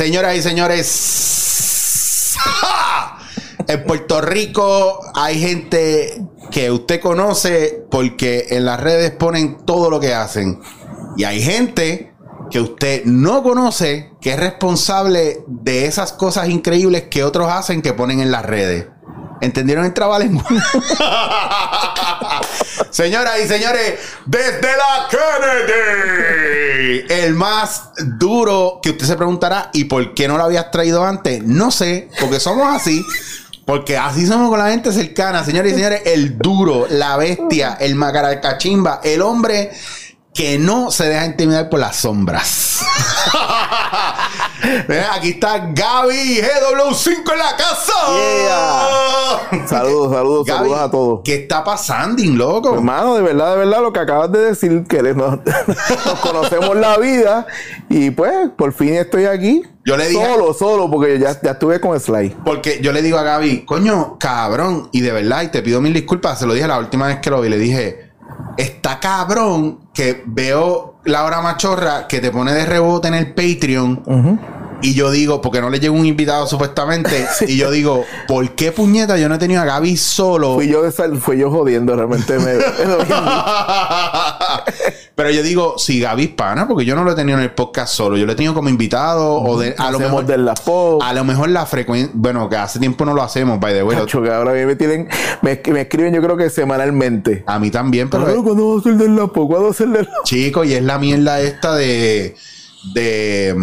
Señoras y señores, en Puerto Rico hay gente que usted conoce porque en las redes ponen todo lo que hacen. Y hay gente que usted no conoce que es responsable de esas cosas increíbles que otros hacen que ponen en las redes. ¿Entendieron el trabalengua? Señoras y señores, desde la Kennedy, el más duro que usted se preguntará, ¿y por qué no lo habías traído antes? No sé, porque somos así. Porque así somos con la gente cercana, señores y señores, el duro, la bestia, el macaracachimba, el hombre que no se deja intimidar por las sombras. Aquí está Gaby GW5 en la casa. Saludos, saludos, Gaby, saludos a todos. ¿Qué está pasando, loco? Hermano, de verdad, de verdad, lo que acabas de decir, que nos conocemos la vida y pues por fin estoy aquí. Yo le dije- Solo, solo, porque ya, ya estuve con Sly. Porque yo le digo a Gaby, coño, cabrón, y de verdad, y te pido mil disculpas, se lo dije la última vez que lo vi, le dije, está cabrón que veo la hora machorra que te pone de rebote en el Patreon. Y yo digo, porque no le llegó un invitado supuestamente, y yo digo, ¿por qué puñeta yo no he tenido a Gaby solo? Fui yo, fui yo jodiendo, realmente me... Pero yo digo, si Gaby es pana, porque yo no lo he tenido en el podcast solo, yo lo he tenido como invitado, o de, a lo mejor de la a lo mejor la frecuencia, bueno, que hace tiempo no lo hacemos, by the way. Cacho, que ahora me tienen, me, me escriben yo creo que semanalmente. A mí también, pero Pero ¿cuándo va a ser del la pop? ¿Cuándo va a ser del la chico, y es la mierda esta de de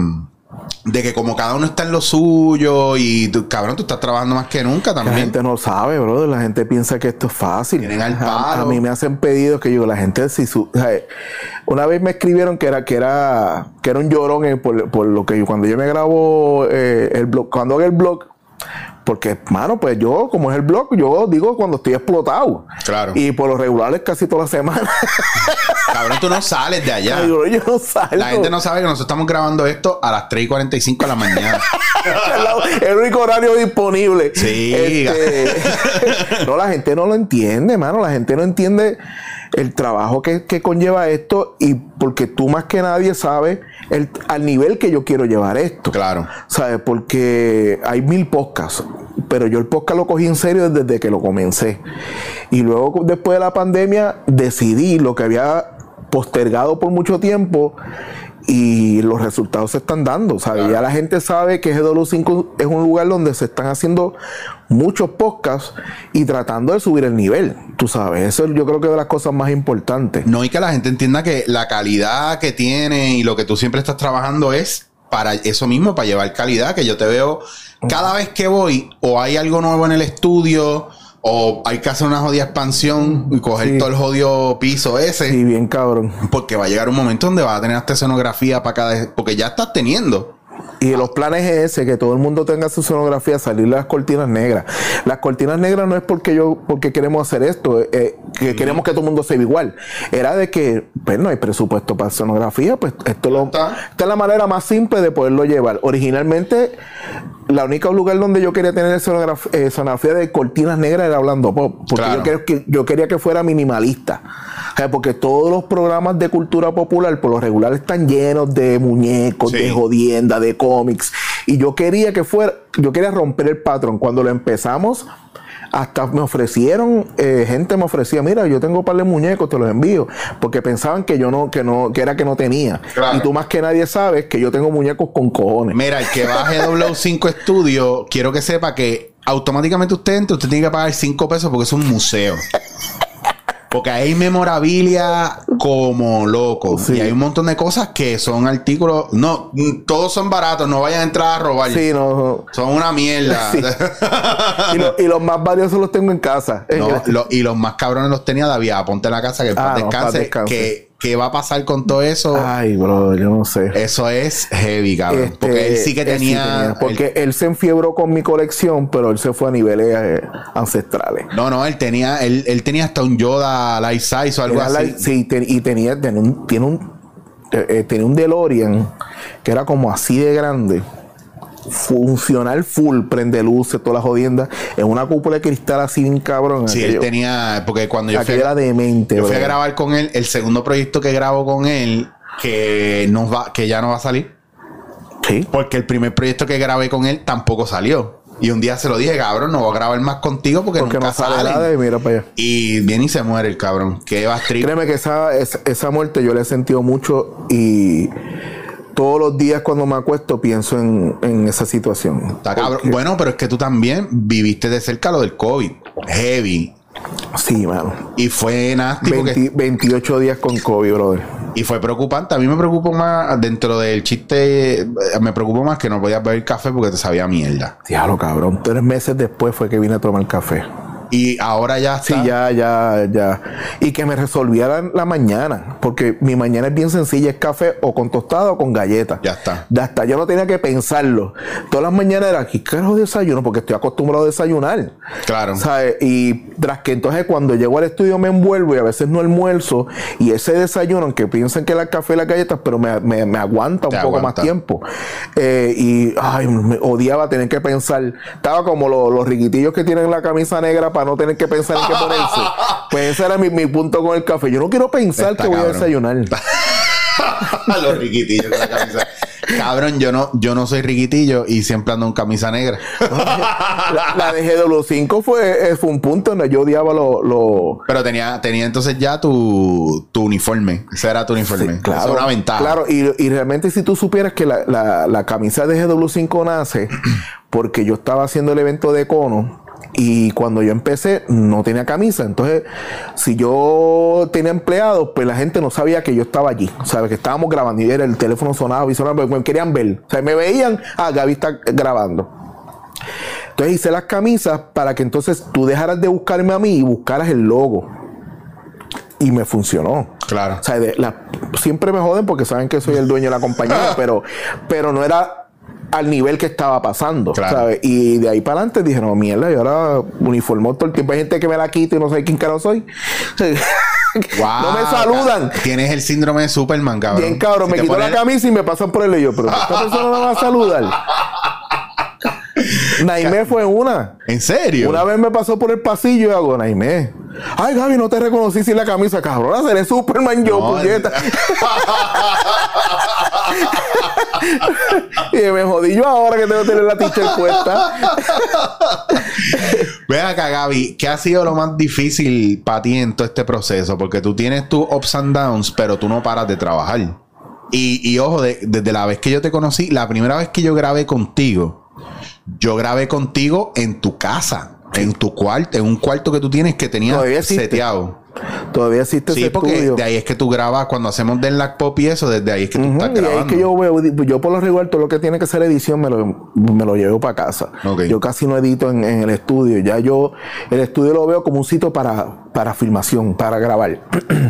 de que como cada uno está en lo suyo y tú, cabrón, tú estás trabajando más que nunca La también. gente no sabe, brother. La gente piensa que esto es fácil. Tienen al palo. A, mí me hacen pedidos que yo, la gente, si su, una vez me escribieron que era, que era, que era un llorón eh, por, por lo que yo, cuando yo me grabo eh, el blog, cuando hago el blog, porque, mano, pues yo, como es el blog, yo digo cuando estoy explotado. Claro. Y por lo regular es casi toda la semana. Cabrón, tú no sales de allá. yo, yo no salgo. La gente no sabe que nosotros estamos grabando esto a las 3 y 45 de la mañana. el único horario disponible. Sí. Este, no, la gente no lo entiende, mano. La gente no entiende el trabajo que, que conlleva esto y porque tú más que nadie sabes el, al nivel que yo quiero llevar esto. Claro. ¿Sabes? Porque hay mil podcasts, pero yo el podcast lo cogí en serio desde que lo comencé. Y luego, después de la pandemia, decidí lo que había postergado por mucho tiempo y los resultados se están dando. ¿sabes? Ya la gente sabe que GW5 es un lugar donde se están haciendo muchos podcasts y tratando de subir el nivel. Tú sabes, eso yo creo que es de las cosas más importantes. No, y que la gente entienda que la calidad que tiene y lo que tú siempre estás trabajando es para eso mismo, para llevar calidad, que yo te veo cada vez que voy o hay algo nuevo en el estudio o hay que hacer una jodida expansión y coger Sí. todo el jodido piso ese, Sí, bien cabrón. porque va a llegar un momento donde vas a tener hasta escenografía para cada... porque ya estás teniendo. Y los planes es ese, que todo el mundo tenga su sonografía, salir las cortinas negras. Las cortinas negras no es porque yo, porque queremos hacer esto, eh, que queremos que todo el mundo se vea igual. Era de que, pues no hay presupuesto para sonografía, pues esto lo, esta es la manera más simple de poderlo llevar. Originalmente, la única lugar donde yo quería tener sonograf- eh, sonografía de cortinas negras era hablando pop, porque Claro. yo, quería que, yo quería que fuera minimalista. O sea, porque todos los programas de cultura popular, por lo regular, están llenos de muñecos, Sí. de jodienda, de cómics. Y yo quería que fuera, yo quería romper el patrón. Cuando lo empezamos, hasta me ofrecieron, eh, gente me ofrecía, mira, yo tengo un par de muñecos, te los envío. Porque pensaban que yo no, que no, que era que no tenía. Claro. Y tú más que nadie sabes que yo tengo muñecos con cojones. Mira, el que baje W5 Studio, quiero que sepa que automáticamente usted entra, usted tiene que pagar 5 pesos porque es un museo. Porque hay memorabilia como loco. Sí. Y hay un montón de cosas que son artículos. No, todos son baratos, no vayan a entrar a robar. Sí, no. Son una mierda. Sí. Y, lo- y los más valiosos los tengo en casa. No, lo- y los más cabrones los tenía David. Ponte en la casa que Ah, no, descanse. descanse. ¿Qué, qué va a pasar con todo eso? Ay, bro, yo no sé. Eso es heavy, cabrón. Este, porque él sí que sí tenía. porque él se enfiebró con mi colección, pero él se fue a niveles eh, ancestrales. No, no, él tenía, él, él tenía hasta un Yoda life size o algo Era así. sí, te- y tenía, tenía un, tiene un, eh, eh, tenía un DeLorean que era como así de grande. Funcional full, prende luces, todas las jodiendas, en una cúpula de cristal así bien cabrón. Sí, él tenía, porque cuando yo fui, era demente, yo fui a grabar con él, el segundo proyecto que grabo con él, que no va, que ya no va a salir. Sí. Porque el primer proyecto que grabé con él tampoco salió. Y un día se lo dije, cabrón, no voy a grabar más contigo porque, Porque nunca no sale salen". nada y mira para allá. Y viene y se muere el cabrón. Que va trip. Créeme que esa, esa, esa muerte yo la he sentido mucho y todos los días cuando me acuesto pienso en, en esa situación. Está cabrón. Porque- Bueno, pero es que tú también viviste de cerca lo del COVID. Heavy. Sí, mano. Y fue nasty porque- 20 28 días con COVID, brother. y fue preocupante. A mí me preocupó más dentro del chiste. Me preocupó más que no podías beber café porque te sabía mierda. Diablo, cabrón. Tres meses después fue que vine a tomar café. Y ahora ya Sí, está. ya, ya, ya. Y que me resolviera la, la mañana. Porque mi mañana es bien sencilla: es café o con tostada o con galleta. Ya está. Ya está. Yo no tenía que pensarlo. Todas las mañanas era aquí, carajo desayuno, porque estoy acostumbrado a desayunar. Claro. ¿Sabes? Y tras que entonces cuando llego al estudio me envuelvo y a veces no almuerzo. Y ese desayuno, aunque piensen que el café y las galletas, pero me, me- me aguanta un Te poco aguanta. más tiempo. Eh, y ay, me odiaba tener que pensar. Estaba como lo- los riquitillos que tienen la camisa negra para no tener que pensar en qué ponerse. pues ese era mi, mi punto con el café. Yo no quiero pensar Está que voy a desayunar. Los riquitillos de la camisa. Cabrón, yo no, yo no soy riquitillo y siempre ando en camisa negra. la, la de GW5 fue, eh, fue un punto donde yo odiaba lo- lo, Pero tenía, tenía entonces ya tu, tu uniforme. Ese era tu uniforme. Sí, claro, Eso una ventaja. Claro, y, y realmente si tú supieras que la, la- la camisa de GW5 nace porque yo estaba haciendo el evento de Cono y cuando yo empecé no tenía camisa. Entonces, si yo tenía empleados, pues la gente no sabía que yo estaba allí. ¿Sabes? Que estábamos grabando y era el teléfono sonaba y sonaba, me querían ver. O sea, me veían, ah, Gaby está grabando. Entonces hice las camisas para que entonces tú dejaras de buscarme a mí y buscaras el logo. Y me funcionó. Claro. O sea, de- la- siempre me joden porque saben que soy el dueño de la compañía, pero, pero no era al nivel que estaba pasando, Claro. ¿sabes? Y de ahí para adelante dije, no, mierda, y ahora uniformó todo el tiempo. Hay gente que me la quita y no sé quién carajo soy. Wow, no me saludan. Tienes el síndrome de Superman, cabrón. Bien cabrón, Si me quito la camisa y me pasan por el y yo, pero esta persona no me va a saludar. Naime fue una. ¿En serio? Una vez me pasó por el pasillo y hago, Naime. Ay, Gaby, no te reconocí sin la camisa, cabrón. Seré Superman yo, No, puñeta. y me jodí yo ahora que tengo que tener la t-shirt puesta. Ve acá, Gaby, ¿qué ha sido lo más difícil para ti en todo este proceso? Porque tú tienes tus ups and downs, pero tú no paras de trabajar. Y, y ojo, de- desde la vez que yo te conocí, la primera vez que yo grabé contigo, yo grabé contigo en tu casa, en tu cuarto, en un cuarto que tú tienes que tenías seteado. Todavía existe Sí, ese porque estudio. de ahí es que tú grabas cuando hacemos del Lack Pop y eso, desde ahí es que tú estás y ahí es grabando. que yo veo, yo por lo regular todo lo que tiene que ser edición me lo, me lo llevo para casa. Yo casi no edito en, en el estudio. Ya yo el estudio lo veo como un sitio para, para filmación, para grabar.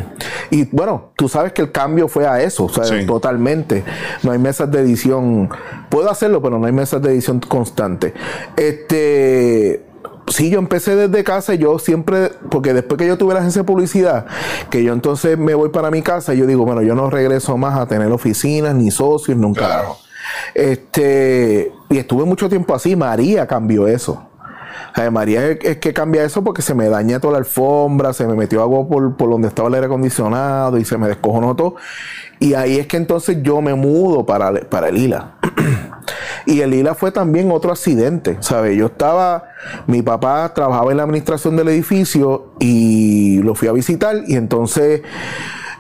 y bueno, tú sabes que el cambio fue a eso, o sea, Sí. totalmente. No hay mesas de edición. Puedo hacerlo, pero no hay mesas de edición constante. Este Sí, yo empecé desde casa yo siempre, porque después que yo tuve la agencia de publicidad, que yo entonces me voy para mi casa y yo digo, bueno, yo no regreso más a tener oficinas ni socios, nunca. Claro. Este, y estuve mucho tiempo así, María cambió eso. María es, es que cambia eso porque se me daña toda la alfombra, se me metió agua por, por donde estaba el aire acondicionado y se me descojonó todo. Y ahí es que entonces yo me mudo para, para el ILA. y el ILA fue también otro accidente, ¿sabes? Yo estaba, mi papá trabajaba en la administración del edificio y lo fui a visitar y entonces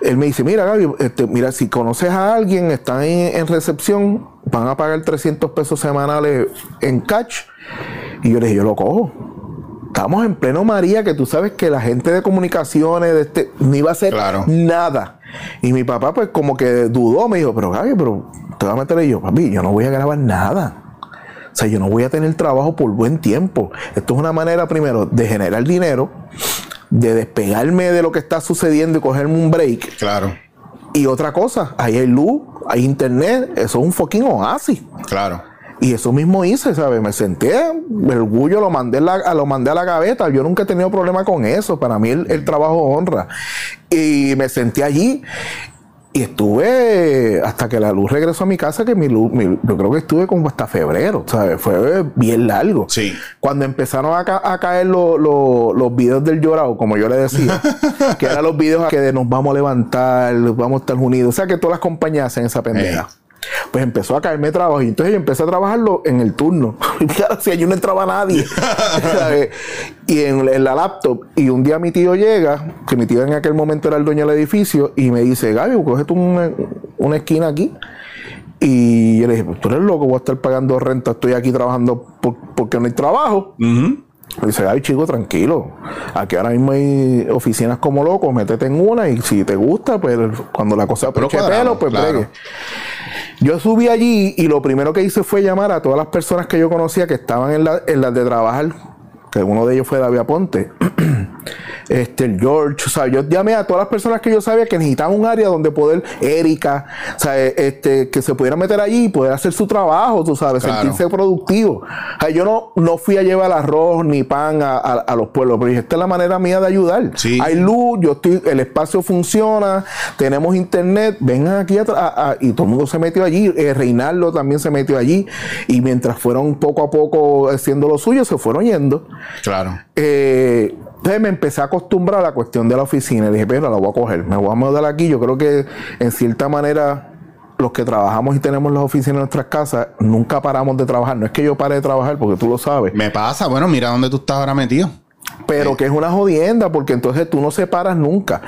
él me dice, mira Gaby, este, mira, si conoces a alguien, están en, en recepción, van a pagar 300 pesos semanales en catch. Y yo le dije, yo lo cojo. Estamos en pleno María, que tú sabes que la gente de comunicaciones de este, no iba a hacer Claro. nada. Y mi papá, pues, como que dudó, me dijo, pero Gaby, pero te vas a meter ahí". yo, papi, yo no voy a grabar nada. O sea, yo no voy a tener trabajo por buen tiempo. Esto es una manera, primero, de generar dinero, de despegarme de lo que está sucediendo y cogerme un break. Claro, Y otra cosa, ahí hay luz, hay internet, eso es un fucking oasis. claro. Y eso mismo hice, ¿sabes? Me senté, orgullo lo mandé, la- a- lo mandé a la gaveta. Yo nunca he tenido problema con eso. Para mí el, el trabajo honra. Y me senté allí y estuve hasta que la luz regresó a mi casa, que mi luz, mi- yo creo que estuve como hasta febrero, ¿sabes? Fue bien largo. Sí. Cuando empezaron a, ca- a caer lo- lo- los videos del llorado, como yo le decía, que eran los videos que de nos vamos a levantar, vamos a estar unidos. O sea que todas las compañías hacen esa pendeja. Pues empezó a caerme trabajo. Y entonces yo empecé a trabajarlo en el turno. Y claro, si allí no entraba nadie. ¿sabes? y en, en la laptop. Y un día mi tío llega, que mi tío en aquel momento era el dueño del edificio, y me dice, Gaby, coge tú una, una esquina aquí. Y yo le dije, pues tú eres loco, voy a estar pagando renta, estoy aquí trabajando por- porque no hay trabajo. Me dice, ay chico, tranquilo. Aquí ahora mismo hay oficinas como loco, métete en una y si te gusta, pues cuando la cosa cuadramos, pelo, pues claro. Yo subí allí y lo primero que hice fue llamar a todas las personas que yo conocía que estaban en, la, en las de trabajar, que uno de ellos fue David Aponte. Este, el George, o sea, yo llamé a todas las personas que yo sabía que necesitaban un área donde poder, Erika, o sea, este, que se pudieran meter allí y poder hacer su trabajo, tú sabes, Claro. sentirse productivo. O sea, yo no, no fui a llevar arroz ni pan a, a- a los pueblos, pero dije, esta es la manera mía de ayudar. Sí. Hay luz, yo estoy, el espacio funciona, tenemos internet, vengan aquí a- a- y todo el mundo se metió allí, eh, Reinaldo también se metió allí, y mientras fueron poco a poco haciendo lo suyo, se fueron yendo. Claro. Eh, entonces me empecé a acostumbrar a la cuestión de la oficina. Y dije, pero la voy a coger, me voy a mudar aquí. Yo creo que en cierta manera los que trabajamos y tenemos las oficinas en nuestras casas, nunca paramos de trabajar. No es que yo pare de trabajar, porque tú lo sabes. Me pasa, bueno, mira dónde tú estás ahora metido. Pero que es una jodienda, porque entonces tú no separas nunca.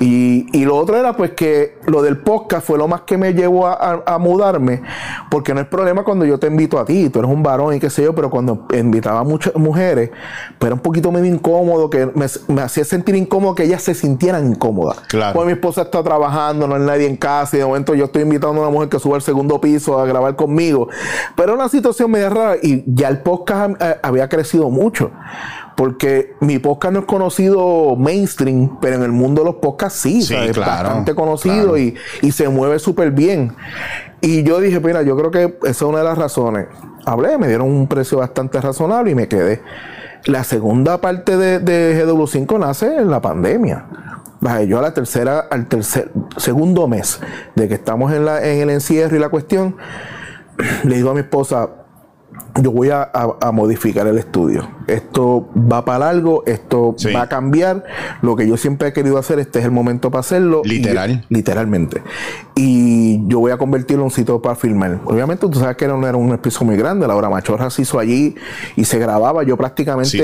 Y, y lo otro era pues que lo del podcast fue lo más que me llevó a, a- a mudarme, porque no es problema cuando yo te invito a ti, tú eres un varón y qué sé yo, pero cuando invitaba a muchas mujeres, pues era un poquito medio incómodo, que me, me hacía sentir incómodo que ellas se sintieran incómodas. Claro. Pues mi esposa está trabajando, no hay nadie en casa, y de momento yo estoy invitando a una mujer que suba al segundo piso a grabar conmigo. Pero era una situación medio rara y ya el podcast había crecido mucho. Porque mi podcast no es conocido mainstream, pero en el mundo de los podcasts sí, claro, bastante conocido claro. y, y se mueve súper bien. Y yo dije, mira, yo creo que esa es una de las razones. Hablé, me dieron un precio bastante razonable y me quedé. La segunda parte de, de GW5 nace en la pandemia. Yo a la tercera, al tercer, segundo mes de que estamos en, la, en el encierro y la cuestión, le digo a mi esposa, yo voy a, a- a modificar el estudio. Esto va para largo, esto Sí. va a cambiar. Lo que yo siempre he querido hacer, este es el momento para hacerlo. Y- Literal. literalmente. Y yo voy a convertirlo en un sitio para filmar. Obviamente, tú sabes que era, un- era un espacio muy grande. La hora machorra se hizo allí y se grababa. Yo prácticamente Sí,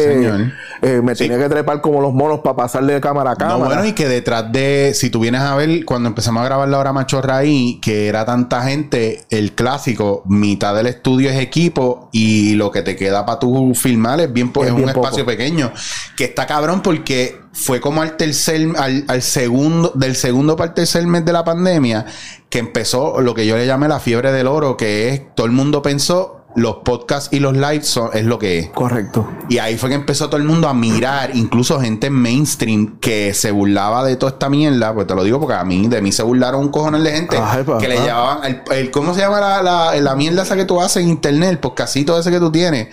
eh, me Sí. tenía que trepar como los monos para pasarle de cámara a cámara. No, bueno, y que detrás de, si tú vienes a ver, cuando empezamos a grabar la hora machorra ahí, que era tanta gente, el clásico, mitad del estudio es equipo y lo que te queda para tú filmar es bien, po- Es un espacio pequeño. Que está cabrón porque fue como al tercer, al, al segundo, del segundo para el tercer mes de la pandemia, que empezó lo que yo le llamé la fiebre del oro, que es, todo el mundo pensó, los podcasts y los lives son, es lo que es. Correcto. Y ahí fue que empezó todo el mundo a mirar, incluso gente mainstream que se burlaba de toda esta mierda. Pues te lo digo porque a mí, de mí se burlaron un cojonal de gente Ay, que le llevaban el, el- ¿cómo se llama la, la, la mierda esa que tú haces en internet? El podcastito ese que tú tienes.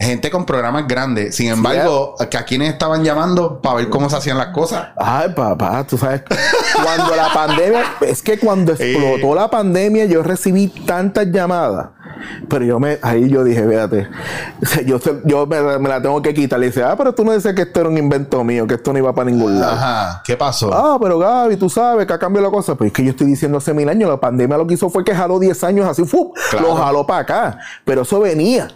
Gente con programas grandes. Sin embargo, que a quienes estaban llamando para ver cómo se hacían las cosas. Ay, papá, tú sabes, cuando la pandemia, es que cuando Eh. explotó la pandemia, yo recibí tantas llamadas. Pero yo me, ahí yo dije, fíjate, yo, yo me, me la tengo que quitar. Le dice, ah, pero tú no dices que esto era un invento mío, que esto no iba para ningún lado. Ajá. ¿Qué pasó? Ah, pero Gaby, tú sabes que ha cambiado la cosa. Pues es que yo estoy diciendo hace mil años, la pandemia lo que hizo fue que jaló 10 años así, ¡fu! Claro. lo jaló para acá. Pero eso venía.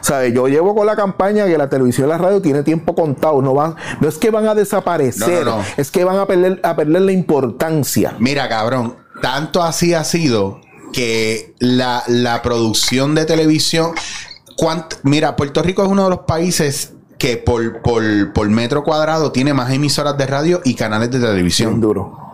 ¿Sabes? Yo llevo con la campaña que la televisión y la radio tiene tiempo contado. No, van, no es que van a desaparecer, No, no, no. es que van a perder, a perder la importancia. Mira, cabrón, tanto así ha sido que la, la producción de televisión. cuant- mira, Puerto Rico es uno de los países que por, por, por metro cuadrado tiene más emisoras de radio y canales de Bien televisión. duro.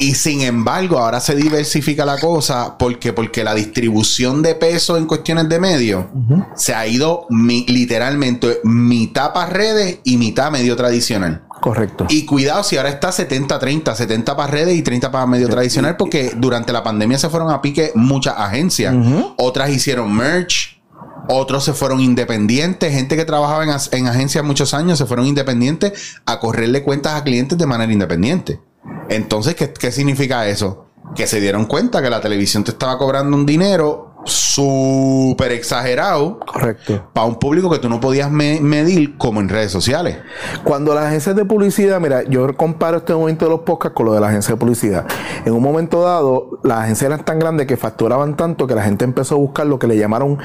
Y sin embargo, ahora se diversifica la cosa porque, porque la distribución de peso en cuestiones de medio se ha ido mi- literalmente mitad para redes y mitad medio tradicional. Correcto. Y cuidado si ahora está 70-30, 70 para redes y 30 para medio tradicional, porque durante la pandemia se fueron a pique muchas agencias. Otras hicieron merch, otros se fueron independientes, gente que trabajaba en, en agencias muchos años se fueron independientes a correrle cuentas a clientes de manera independiente. Entonces, ¿qué, qué significa eso? Que se dieron cuenta que la televisión te estaba cobrando un dinero súper exagerado Correcto. para un público que tú no podías me- medir como en redes sociales. Cuando las agencias de publicidad, mira, yo comparo este momento de los podcasts con lo de la agencia de publicidad. En un momento dado, las agencias eran tan grandes que facturaban tanto que la gente empezó a buscar lo que le llamaron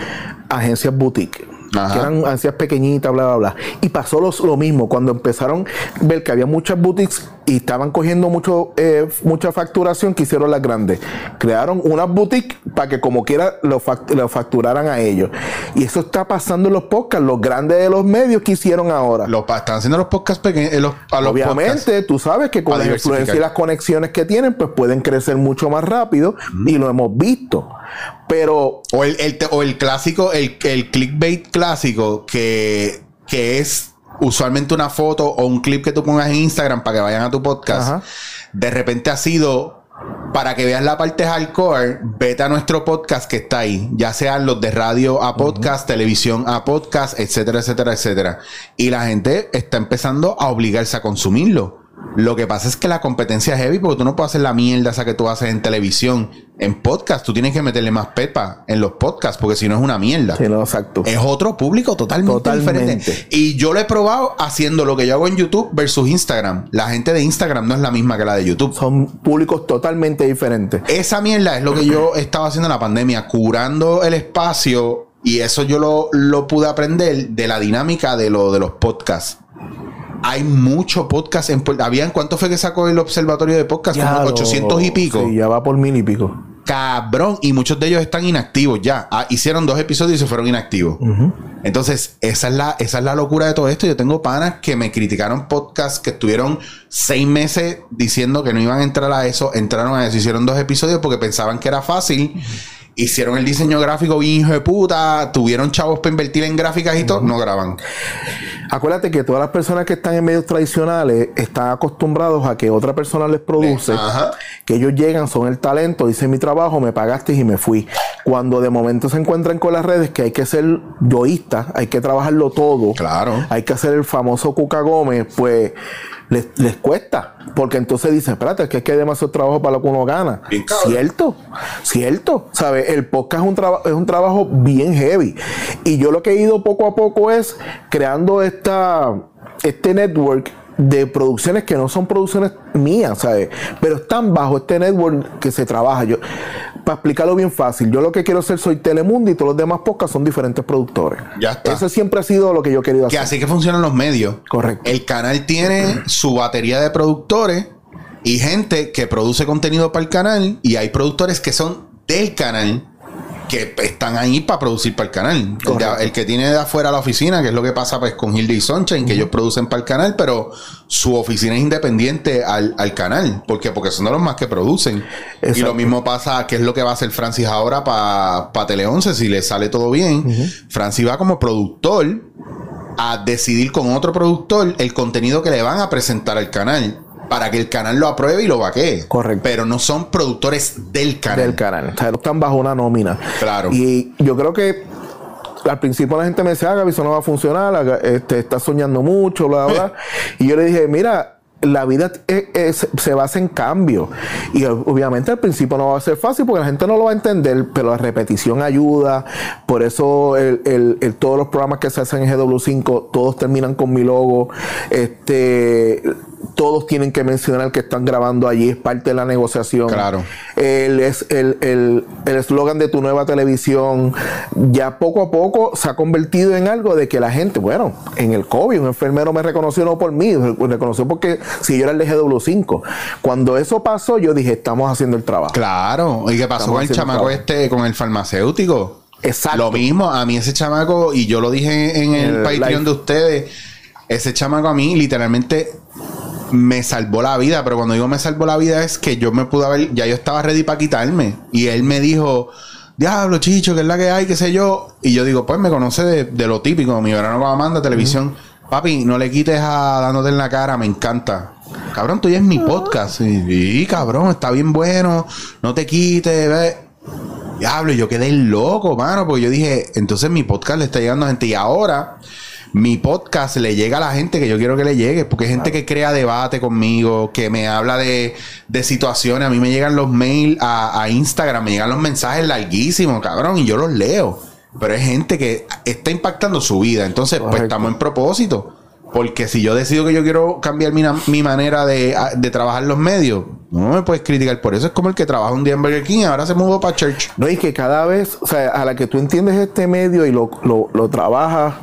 agencias boutique. Ajá. Que eran agencias pequeñitas, bla, bla, bla. Y pasó los- lo mismo. Cuando empezaron a ver que había muchas boutiques y estaban cogiendo mucho, eh, mucha facturación, que hicieron las grandes. Crearon unas boutiques para que como quiera lo, lo facturaran a ellos. Y eso está pasando en los podcasts. Los grandes de los medios que hicieron ahora. Los, están haciendo los podcasts pequeños. Los, a los Obviamente, podcasts. tú sabes que con la influencia y las conexiones que tienen, pues pueden crecer mucho más rápido y lo hemos visto. Pero O el, el o el clásico, el, el clickbait clásico que, que es usualmente una foto o un clip que tú pongas en Instagram para que vayan a tu podcast. Ajá. De repente ha sido para que veas la parte hardcore, vete a nuestro podcast que está ahí, ya sean los de radio a podcast, televisión a podcast, etcétera, etcétera, etcétera. Y la gente está empezando a obligarse a consumirlo. Lo que pasa es que la competencia es heavy porque tú no puedes hacer la mierda esa que tú haces en televisión. En podcast, tú tienes que meterle más pepa en los podcasts porque si no es una mierda. sí, no, exacto. Es otro público totalmente, Totalmente. diferente. Y yo lo he probado haciendo lo que yo hago en YouTube versus Instagram. La gente de Instagram no es la misma que la de YouTube. Son públicos totalmente diferentes. Esa mierda es lo que yo estaba haciendo en la pandemia, curando el espacio. Y eso yo lo, lo pude aprender de la dinámica de, lo, de los podcasts. Hay mucho podcast en Puerto ¿Habían cuánto fue que sacó el observatorio de podcast? Ya Como lo- 800 y pico. Sí, ya va por mil y pico. Cabrón. Y muchos de ellos están inactivos ya. Ah, hicieron dos episodios y se fueron inactivos. Entonces, esa es, la, esa es la locura de todo esto. Yo tengo panas que me criticaron podcasts que estuvieron seis meses diciendo que no iban a entrar a eso. Entraron a eso. Hicieron dos episodios porque pensaban que era fácil. Hicieron el diseño gráfico bien hijo de puta. Tuvieron chavos para invertir en gráficas y todo. No graban. Acuérdate que todas las personas que están en medios tradicionales están acostumbrados a que otra persona les produce, Ajá. que ellos llegan, son el talento, hice mi trabajo, me pagaste y me fui. Cuando de momento se encuentran con las redes que hay que ser yoísta, hay que trabajarlo todo, Claro. hay que hacer el famoso Cuca Gómez, pues les, les cuesta, porque entonces dicen, espérate, es que es que hay demasiado trabajo para lo que uno gana. Bien. Cierto, cierto. ¿Sabes? El podcast es un, traba- es un trabajo bien heavy. Y yo lo que he ido poco a poco es creando esta, este network de producciones que no son producciones mías, ¿sabes? Pero están bajo este network que se trabaja. Yo, para explicarlo bien fácil, yo lo que quiero hacer soy Telemundo y todos los demás podcasts son diferentes productores. Ya está. Eso siempre ha sido lo que yo he querido Que hacer. así que funcionan los medios. Correcto. El canal tiene su batería de productores y gente que produce contenido para el canal. Y hay productores que son del canal que están ahí para producir para el canal. El, de- Correcto. el que tiene de afuera la oficina, que es lo que pasa pues con Hilde y Sunshine, que ellos producen para el canal, pero su oficina es independiente al, al canal. ¿Por qué? Porque son de los más que producen. Y lo mismo pasa, que es lo que va a hacer Francis ahora para Tele 11, si le sale todo bien. Francis va como productor a decidir con otro productor el contenido que le van a presentar al canal para que el canal lo apruebe y lo vaquee. Correcto. Pero no son productores del canal. del canal. O sea, no están bajo una nómina. Claro. Y yo creo que al principio la gente me decía, ah, Gaby, eso no va a funcionar, este, estás soñando mucho, bla, bla, y yo le dije, mira, la vida es- es- se basa en cambio. Y ob- obviamente al principio no va a ser fácil porque la gente no lo va a entender, pero la repetición ayuda. Por eso el- el- el- todos los programas que se hacen en GW5, todos terminan con mi logo. Este, todos tienen que mencionar que están grabando allí, es parte de la negociación. Claro. El es el el el eslogan de tu nueva televisión ya poco a poco se ha convertido en algo de que la gente, bueno, en el COVID un enfermero me reconoció no por mí, me reconoció porque si yo era el de GW5. Cuando eso pasó, yo dije, estamos haciendo el trabajo. Claro. ¿Y qué pasó Estamos con el chamaco este, con el farmacéutico? Exacto. Lo mismo, a mí ese chamaco, y yo lo dije en el, El Patreon live. de ustedes, ese chamaco a mí literalmente me salvó la vida, pero cuando digo me salvó la vida es que yo me pude haber, ya yo estaba ready para quitarme, y él me dijo, diablo, chicho, que es la que hay, qué sé yo, y yo digo, pues me conoce de, de lo típico, mi verano con Amanda, televisión, papi, no le quites a dándote en la cara, me encanta. Cabrón, tú ya es mi podcast. Y, y, cabrón, está bien bueno. No te quites, ve. Diablo, yo quedé loco, mano, porque yo dije, entonces mi podcast le está llegando a gente. Y ahora, mi podcast le llega a la gente que yo quiero que le llegue, porque hay gente que crea debate conmigo, que me habla de, de situaciones. A mí me llegan los mails a, a Instagram, me llegan los mensajes larguísimos, cabrón, y yo los leo. Pero hay gente que está impactando su vida. Entonces, pues estamos en propósito. Porque si yo decido que yo quiero cambiar mi, mi manera de, de trabajar los medios, no me puedes criticar por eso. Es como el que trabaja un día en Burger King y ahora se mudó para Church. No, y que cada vez, o sea, a la que tú entiendes este medio y lo, lo, lo trabajas,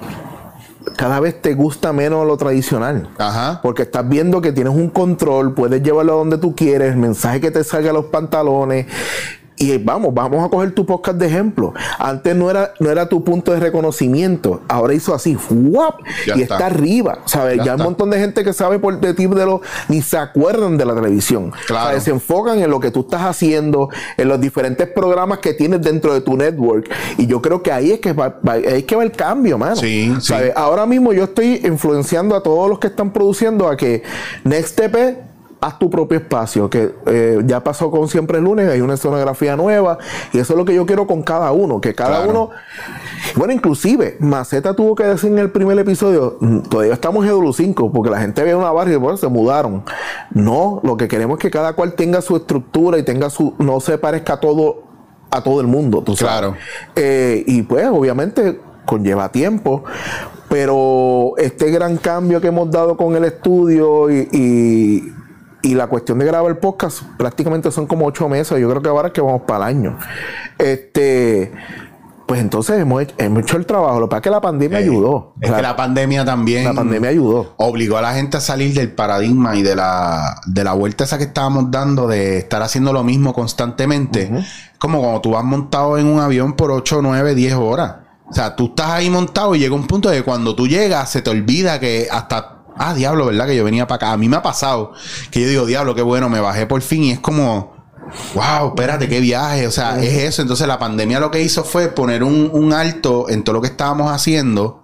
cada vez te gusta menos lo tradicional. Ajá. Porque estás viendo que tienes un control, puedes llevarlo a donde tú quieres, el mensaje que te salga a los pantalones. Y vamos, vamos a coger tu podcast de ejemplo. Antes no era, no era tu punto de reconocimiento. Ahora hizo así, ¡fuap! Ya y está. está, arriba. ¿Sabes? Ya Ya, hay un montón de gente que sabe por de ti de lo, ni se acuerdan de la televisión. Claro. ¿Sabes? Se enfocan en lo que tú estás haciendo, en los diferentes programas que tienes dentro de tu network. Y yo creo que ahí es que va, va- ahí es que va el cambio, mano. Sí, sí. Ahora mismo yo estoy influenciando a todos los que están produciendo a que Next Step haz tu propio espacio, que eh, ya pasó con Siempre el Lunes, hay una escenografía nueva, y eso es lo que yo quiero con cada uno, que cada Claro. uno, bueno, inclusive, Maceta tuvo que decir en el primer episodio, "Mm, todavía estamos en W5, porque la gente ve una barra y bueno, se mudaron. No, lo que queremos es que cada cual tenga su estructura y tenga su, no se parezca a todo, a todo el mundo, tú sabes. Claro. Eh, y pues obviamente conlleva tiempo, pero este gran cambio que hemos dado con el estudio y, y- y la cuestión de grabar el podcast prácticamente son como ocho meses, yo creo que ahora es que vamos para el año. Este, pues entonces hemos hecho, hemos hecho el trabajo, lo que pasa es que la pandemia Eh, ayudó. Es la, que la pandemia también. la pandemia ayudó. obligó a la gente a salir del paradigma y de la, de la vuelta esa que estábamos dando de estar haciendo lo mismo constantemente. Como cuando tú vas montado en un avión por 8, 9, 10 horas. O sea, tú estás ahí montado y llega un punto de que cuando tú llegas se te olvida que hasta... Ah, diablo, ¿verdad? Que yo venía para acá. A mí me ha pasado que yo digo, diablo, qué bueno, me bajé por fin y es como... Wow, espérate, qué viaje. O sea, es eso. Entonces la pandemia lo que hizo fue poner un, un alto en todo lo que estábamos haciendo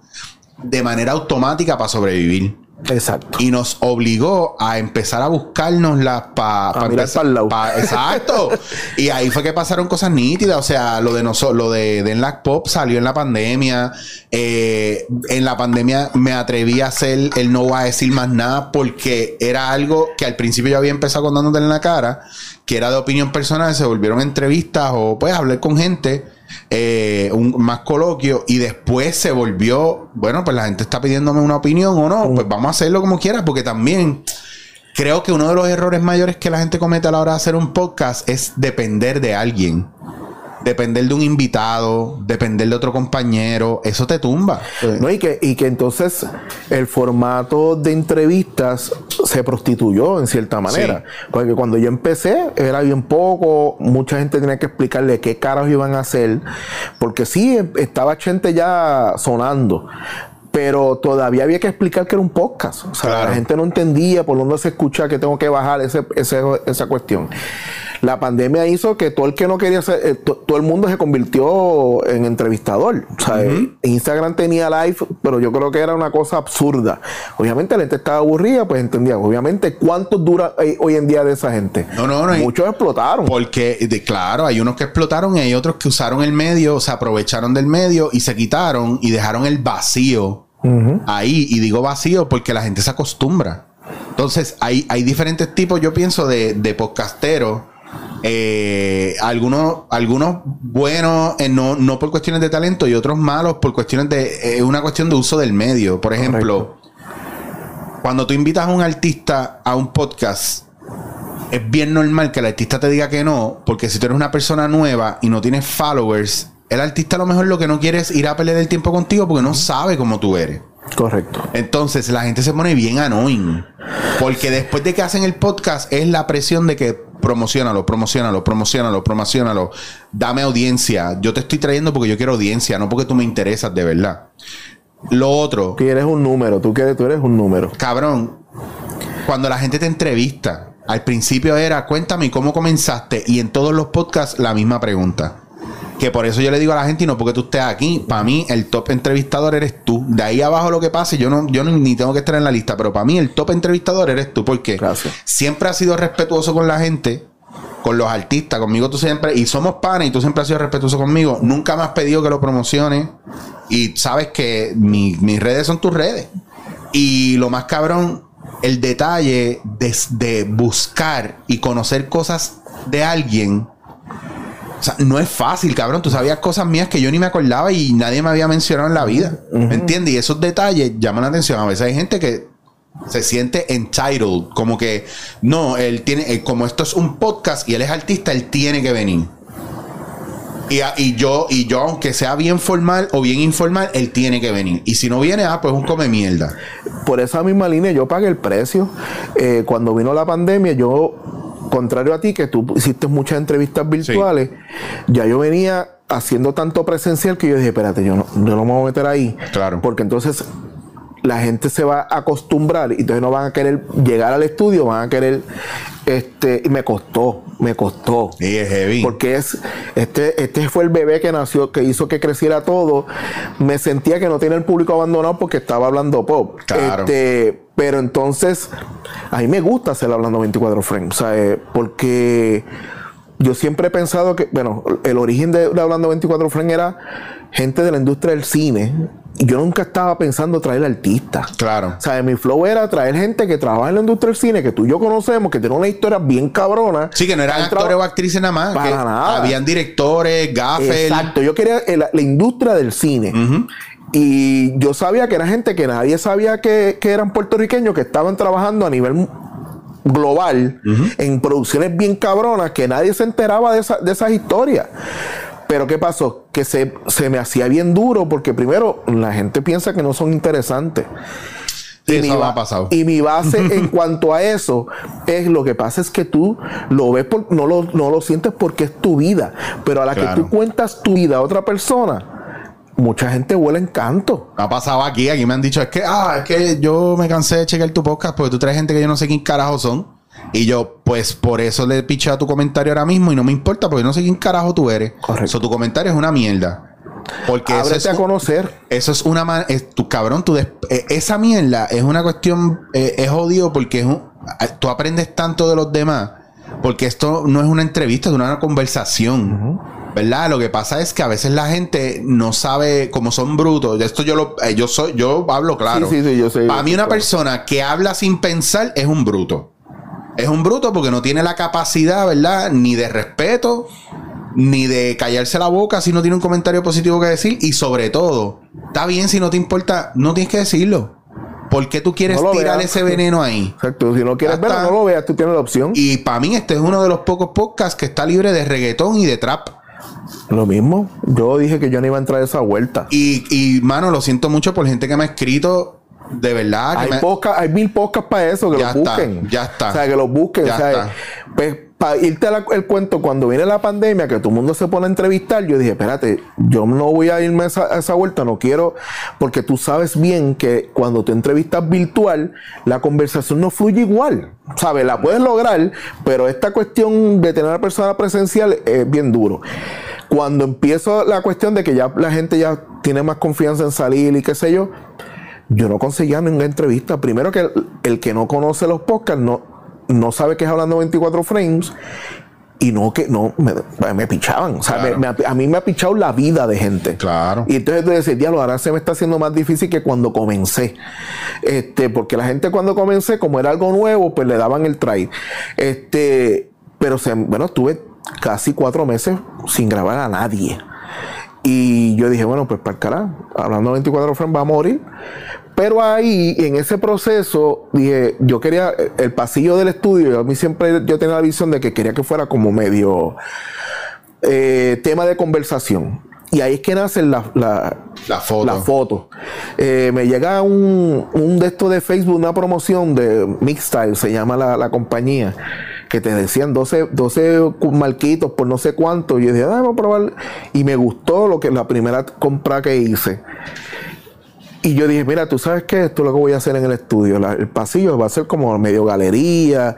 de manera automática para sobrevivir. Exacto. Y nos obligó a empezar a buscarnos las para A mirar pa'l lado. exacto. y ahí fue que pasaron cosas nítidas. O sea, lo de nosotros, lo de, de Enlac Pop salió en la pandemia. Eh, en la pandemia me atreví a hacer el no voy a decir más nada porque era algo que al principio yo había empezado contándote en la cara, que era de opinión personal, se volvieron entrevistas o pues hablar con gente eh, un más coloquio y después se volvió, bueno, pues la gente está pidiéndome una opinión o no, pues vamos a hacerlo como quiera, porque también creo que uno de los errores mayores que la gente comete a la hora de hacer un podcast es depender de alguien. Depender de un invitado, depender de otro compañero, eso te tumba. ¿no? Y, que, y que entonces el formato de entrevistas se prostituyó en cierta manera. Porque cuando yo empecé era bien poco, mucha gente tenía que explicarle qué caras iban a hacer, porque sí, estaba gente ya sonando. Pero todavía había que explicar que era un podcast. O sea, Claro. la gente no entendía por dónde se escucha que tengo que bajar ese, ese- esa cuestión. La pandemia hizo que todo el que no quería ser, eh, to- todo el mundo se convirtió en entrevistador. O sea, Instagram tenía live, pero yo creo que era una cosa absurda. Obviamente la gente estaba aburrida, pues entendía. Obviamente, ¿cuánto dura eh, hoy en día de esa gente? No, no, no, Muchos explotaron. Porque, de, claro, hay unos que explotaron y hay otros que usaron el medio, se aprovecharon del medio y se quitaron y dejaron el vacío ahí. Y digo vacío porque la gente se acostumbra. Entonces, hay, hay diferentes tipos, yo pienso, de, de podcasteros. Eh, algunos, algunos buenos, eh, no, no por cuestiones de talento, y otros malos por cuestiones de. Es una cuestión de uso del medio. Por ejemplo, cuando tú invitas a un artista a un podcast, es bien normal que el artista te diga que no, porque si tú eres una persona nueva y no tienes followers, el artista a lo mejor lo que no quiere es ir a pelear el tiempo contigo porque no sabe cómo tú eres. Correcto. Entonces la gente se pone bien annoying. Porque después de que hacen el podcast es la presión de que promocionalo, promocionalo, promocionalo, promocionalo. Dame audiencia. Yo te estoy trayendo porque yo quiero audiencia, no porque tú me interesas de verdad. Lo otro, Que eres un número, tú, que, tú eres un número. cabrón, cuando la gente te entrevista, al principio era cuéntame cómo comenzaste y en todos los podcasts la misma pregunta. Que por eso yo le digo a la gente y no porque tú estés aquí, para mí el top entrevistador eres tú. De ahí abajo lo que pase, yo no yo ni tengo que estar en la lista, pero para mí el top entrevistador eres tú porque Gracias. siempre has sido respetuoso con la gente, con los artistas. Conmigo tú siempre, y somos panes y tú siempre has sido respetuoso conmigo. Nunca me has pedido que lo promociones. Y sabes que mi- mis redes son tus redes. Y lo más cabrón, el detalle de, de buscar y conocer cosas de alguien. O sea, no es fácil, cabrón. Tú sabías cosas mías que yo ni me acordaba y nadie me había mencionado en la vida. ¿Me entiendes? Y esos detalles llaman la atención. A veces hay gente que se siente entitled. Como que, no, él tiene, eh, como esto es un podcast y él es artista, él tiene que venir. Y, y yo, y yo, aunque sea bien formal o bien informal, él tiene que venir. Y si no viene, ah, pues un come mierda. por esa misma línea yo pagué el precio. Eh, cuando vino la pandemia, yo, contrario a ti, que tú hiciste muchas entrevistas virtuales, ya yo venía haciendo tanto presencial que yo dije, espérate, yo no, yo no me voy a meter ahí. Claro. Porque entonces la gente se va a acostumbrar y entonces no van a querer llegar al estudio, van a querer, este, y me costó, me costó. Y es heavy. Porque es, este, este fue el bebé que nació, que hizo que creciera todo. Me sentía que no tenía el público abandonado porque estaba hablando pop. Claro. Este, pero entonces, a mí me gusta hacer hablando 24 frames, ¿sabes? Porque yo siempre he pensado que, bueno, el origen de, de hablando 24 frames era gente de la industria del cine. Yo nunca estaba pensando traer artistas. Claro. O sea, mi flow era traer gente que trabaja en la industria del cine, que tú y yo conocemos, que tiene una historia bien cabrona. Sí, que no eran actores o actrices nada más. Para que nada. Habían directores, gaffers. Exacto, yo quería el- la industria del cine. Y yo sabía que era gente que nadie sabía que, que eran puertorriqueños, que estaban trabajando a nivel global en producciones bien cabronas, que nadie se enteraba de, esa- de esas historias. Pero ¿qué pasó? Que se, se me hacía bien duro porque primero la gente piensa que no son interesantes. Mi me ba- ha pasado. y mi base en cuanto a eso es lo que pasa es que tú lo ves, por, no, lo, no lo sientes porque es tu vida. Pero a la Claro. que tú cuentas tu vida a otra persona, mucha gente huele encanto. Me ha pasado aquí, aquí me han dicho, es que, ah, es que yo me cansé de chequear tu podcast porque tú traes gente que yo no sé quién carajo son. Y yo, pues por eso le he pichado tu comentario ahora mismo y no me importa porque no sé quién carajo tú eres. Correcto. So, tu comentario es una mierda. Porque eso es, a conocer. eso es una es, tu cabrón, tu des- eh, esa mierda es una cuestión, eh, es jodido porque es un- tú aprendes tanto de los demás, porque esto no es una entrevista, es una conversación. ¿Verdad? Lo que pasa es que a veces la gente no sabe, como son brutos. Esto yo lo, eh, yo soy, yo hablo claro. Sí, sí, sí, yo sé. Para mí una persona que habla sin pensar es un bruto. Es un bruto porque no tiene la capacidad, ¿verdad? Ni de respeto, ni de callarse la boca si no tiene un comentario positivo que decir. Y sobre todo, está bien si no te importa, no tienes que decirlo. ¿Por qué tú quieres No tirar veas. ese veneno ahí? Exacto. Si no quieres verlo, no lo veas, tú tienes la opción. Y para mí este es uno de los pocos podcasts que está libre de reggaetón y de trap. Lo mismo. Yo dije que yo no iba a entrar a esa vuelta. Y, y mano, lo siento mucho por gente que me ha escrito. De verdad, que Hay, me- podcast- hay mil podcasts para eso, que Ya los está, busquen. ya está. O sea, que los busquen. Ya o sea, está. pues, para irte al el cuento, cuando viene la pandemia, que todo el mundo se pone a entrevistar, yo dije, espérate, yo no voy a irme a esa, a esa vuelta, no quiero, porque tú sabes bien que cuando tú entrevistas virtual, la conversación no fluye igual. ¿Sabes? La puedes lograr, pero esta cuestión de tener a la persona presencial es bien duro. Cuando empiezo la cuestión de que ya la gente ya tiene más confianza en salir y qué sé yo, yo no conseguía ninguna entrevista. Primero que el, el que no conoce los podcasts no, no sabe que es hablando 24 frames y no que no me, me pichaban. O sea, Claro. me- me- a mí me ha pichado la vida de gente. Claro. Y entonces tú dices, diablo, ahora se me está haciendo más difícil que cuando comencé. Este, porque la gente cuando comencé, como era algo nuevo, pues le daban el try. Este, pero se, bueno, estuve casi cuatro meses sin grabar a nadie. Y yo dije, bueno, pues para el carajo, hablando 24 frames va a morir. Pero ahí, en ese proceso, dije, yo quería el pasillo del estudio, a mí siempre yo tenía la visión de que quería que fuera como medio eh, tema de conversación. Y ahí es que nace la, la, La foto. la foto. Eh, me llega un, un de estos de Facebook, una promoción de Mixstyle, se llama la, la compañía, que te decían 12, 12 marquitos por no sé cuánto. Y yo dije, "Ah, vamos a probar. Y me gustó lo que la primera compra que hice. Y yo dije, mira, tú sabes qué, esto es lo que voy a hacer en el estudio. El pasillo va a ser como medio galería.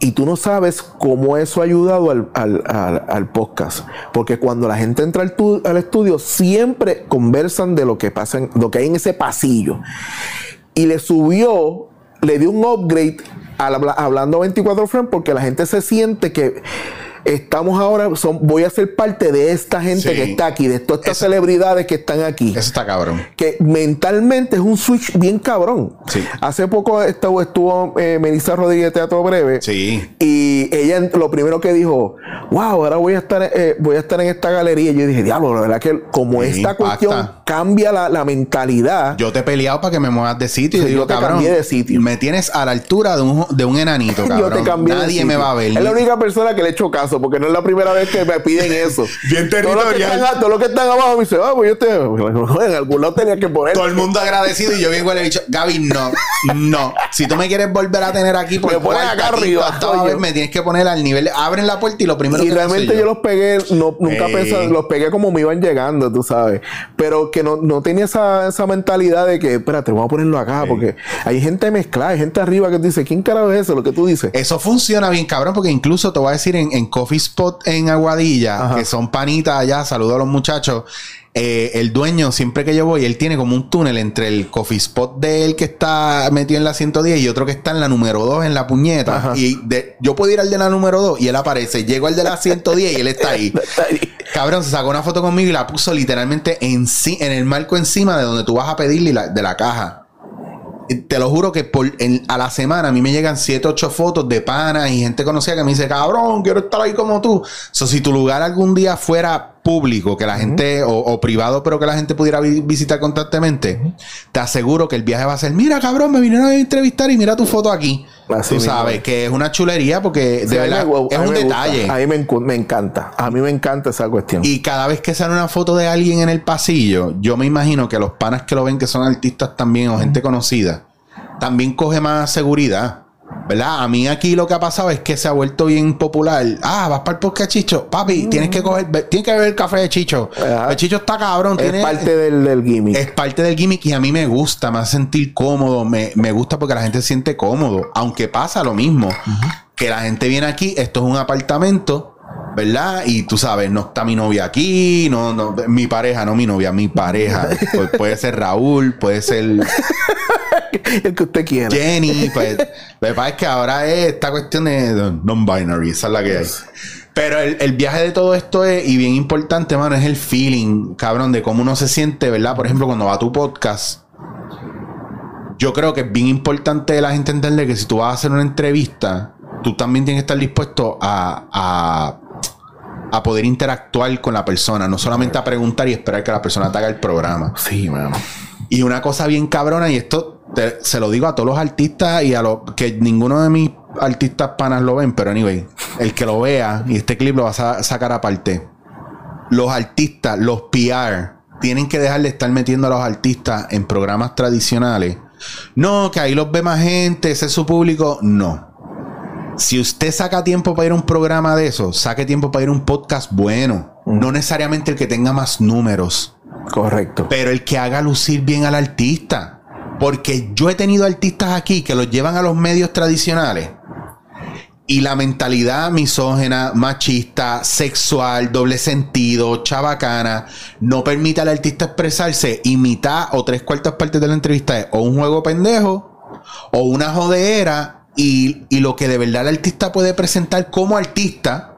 Y tú no sabes cómo eso ha ayudado al, al- al- podcast. Porque cuando la gente entra al, tu- al estudio, siempre conversan de lo que pasa, en- lo que hay en ese pasillo. Y le subió le dio un upgrade habla- hablando 24 frames porque la gente se siente que estamos ahora, son, voy a ser parte de esta gente Sí. que está aquí, de todas estas celebridades que están aquí. Eso está cabrón. Que mentalmente es un switch bien cabrón. Sí. Hace poco estuvo, estuvo eh, Melissa Rodríguez de Teatro Breve. Sí. Y ella lo primero que dijo, wow, ahora voy a estar, eh, voy a estar en esta galería. Y yo dije, diablo, la verdad que como Sí, esta impacta. cuestión cambia la, la mentalidad. Yo te he peleado para que me muevas de sitio. Y digo, yo te cabrón, cambié de sitio. me tienes a la altura de un, de un enanito, cabrón. yo te cambié de Nadie sitio. me va a ver. Es la única persona que le he hecho caso, porque no es la primera vez que me piden eso. Bien territorial. todos los que están abajo me dicen, ah, pues yo te. En algún lado tenía que poner. Todo el mundo agradecido y yo bien le he dicho, Gaby, no, no. Si tú me quieres volver a tener aquí por Me pones acá arriba, vez, me tienes que poner al nivel. Abren la puerta y lo primero y que realmente yo. los pegué, no, nunca Ey. pensé, los pegué como me iban llegando, tú sabes. Pero que no, no tenía esa, esa mentalidad de que, espérate, vamos a ponerlo acá, porque hay gente mezclada, hay gente arriba que dice, ¿quién carajo es eso? Lo que tú dices. Eso funciona bien, cabrón, porque incluso te voy a decir en, en Coffee Spot en Aguadilla, Ajá. que son panitas allá, saludo a los muchachos. eh, el dueño, siempre que yo voy, él tiene como un túnel entre el coffee spot de él que está metido en la 110 y otro que está en la número 2 en la puñeta. Ajá. Y de, yo puedo ir al de la número 2 y él aparece. Llego al de la 110 y él está ahí. Cabrón, se sacó una foto conmigo y la puso literalmente en, en el marco encima de donde tú vas a pedirle la- de la caja. Y Te lo juro que por, a la semana a mí me llegan 7, 8 fotos de panas y gente conocida que me dice, cabrón, quiero estar ahí como tú. So, si tu lugar algún día fuera público, que la gente, o, o privado, pero que la gente pudiera vi- visitar constantemente, te aseguro que el viaje va a ser, mira, cabrón, me vinieron a entrevistar y mira tu foto aquí. Así tú sabes es. que es una chulería porque Sí, de verdad me- es un me gusta. detalle. A mí me, me encanta. A mí me encanta esa cuestión. Y cada vez que sale una foto de alguien en el pasillo, yo me imagino que los panas que lo ven, que son artistas también o gente conocida, también coge más seguridad. ¿Verdad? A mí aquí lo que ha pasado es que se ha vuelto bien popular. Ah, vas para el podcast Chicho. Papi, tienes que coger, tienes que beber el café de Chicho. Ajá. El Chicho está cabrón. es parte del, del gimmick. es parte del gimmick y a mí me gusta, me hace sentir cómodo, me, me gusta porque la gente se siente cómodo, aunque pasa lo mismo, que la gente viene aquí, esto es un apartamento, ¿verdad? Y tú sabes, no está mi novia aquí, no, no, mi pareja, no mi novia, mi pareja, Pu- puede ser Raúl, puede ser el que usted quiera. Jenny, pues lo que pasa es que ahora es esta cuestión de non-binary, esa es la que hay. Pero el, el viaje de todo esto es, y bien importante, mano, es el feeling, cabrón, de cómo uno se siente, ¿verdad? Por ejemplo, cuando va a tu podcast, yo creo que es bien importante la gente entender que si tú vas a hacer una entrevista, tú también tienes que estar dispuesto a, a, a poder interactuar con la persona, no solamente a preguntar y esperar que la persona te haga el programa. Sí, mano. Y una cosa bien cabrona, y esto te- se lo digo a todos los artistas y a los que ninguno de mis artistas panas lo ven, pero anyway, el que lo vea y este clip lo va a sa- sacar aparte. Los artistas, los PR, tienen que dejar de estar metiendo a los artistas en programas tradicionales. No, que ahí los ve más gente, ese es su público. No. Si usted saca tiempo para ir a un programa de eso, saque tiempo para ir a un podcast bueno. No necesariamente el que tenga más números Correcto. pero el que haga lucir bien al artista. Porque yo he tenido artistas aquí que los llevan a los medios tradicionales y la mentalidad misógena, machista, sexual, doble sentido, chabacana, no permite al artista expresarse y mitad o tres cuartas partes de la entrevista es o un juego pendejo o una jodera y, y lo que de verdad el artista puede presentar como artista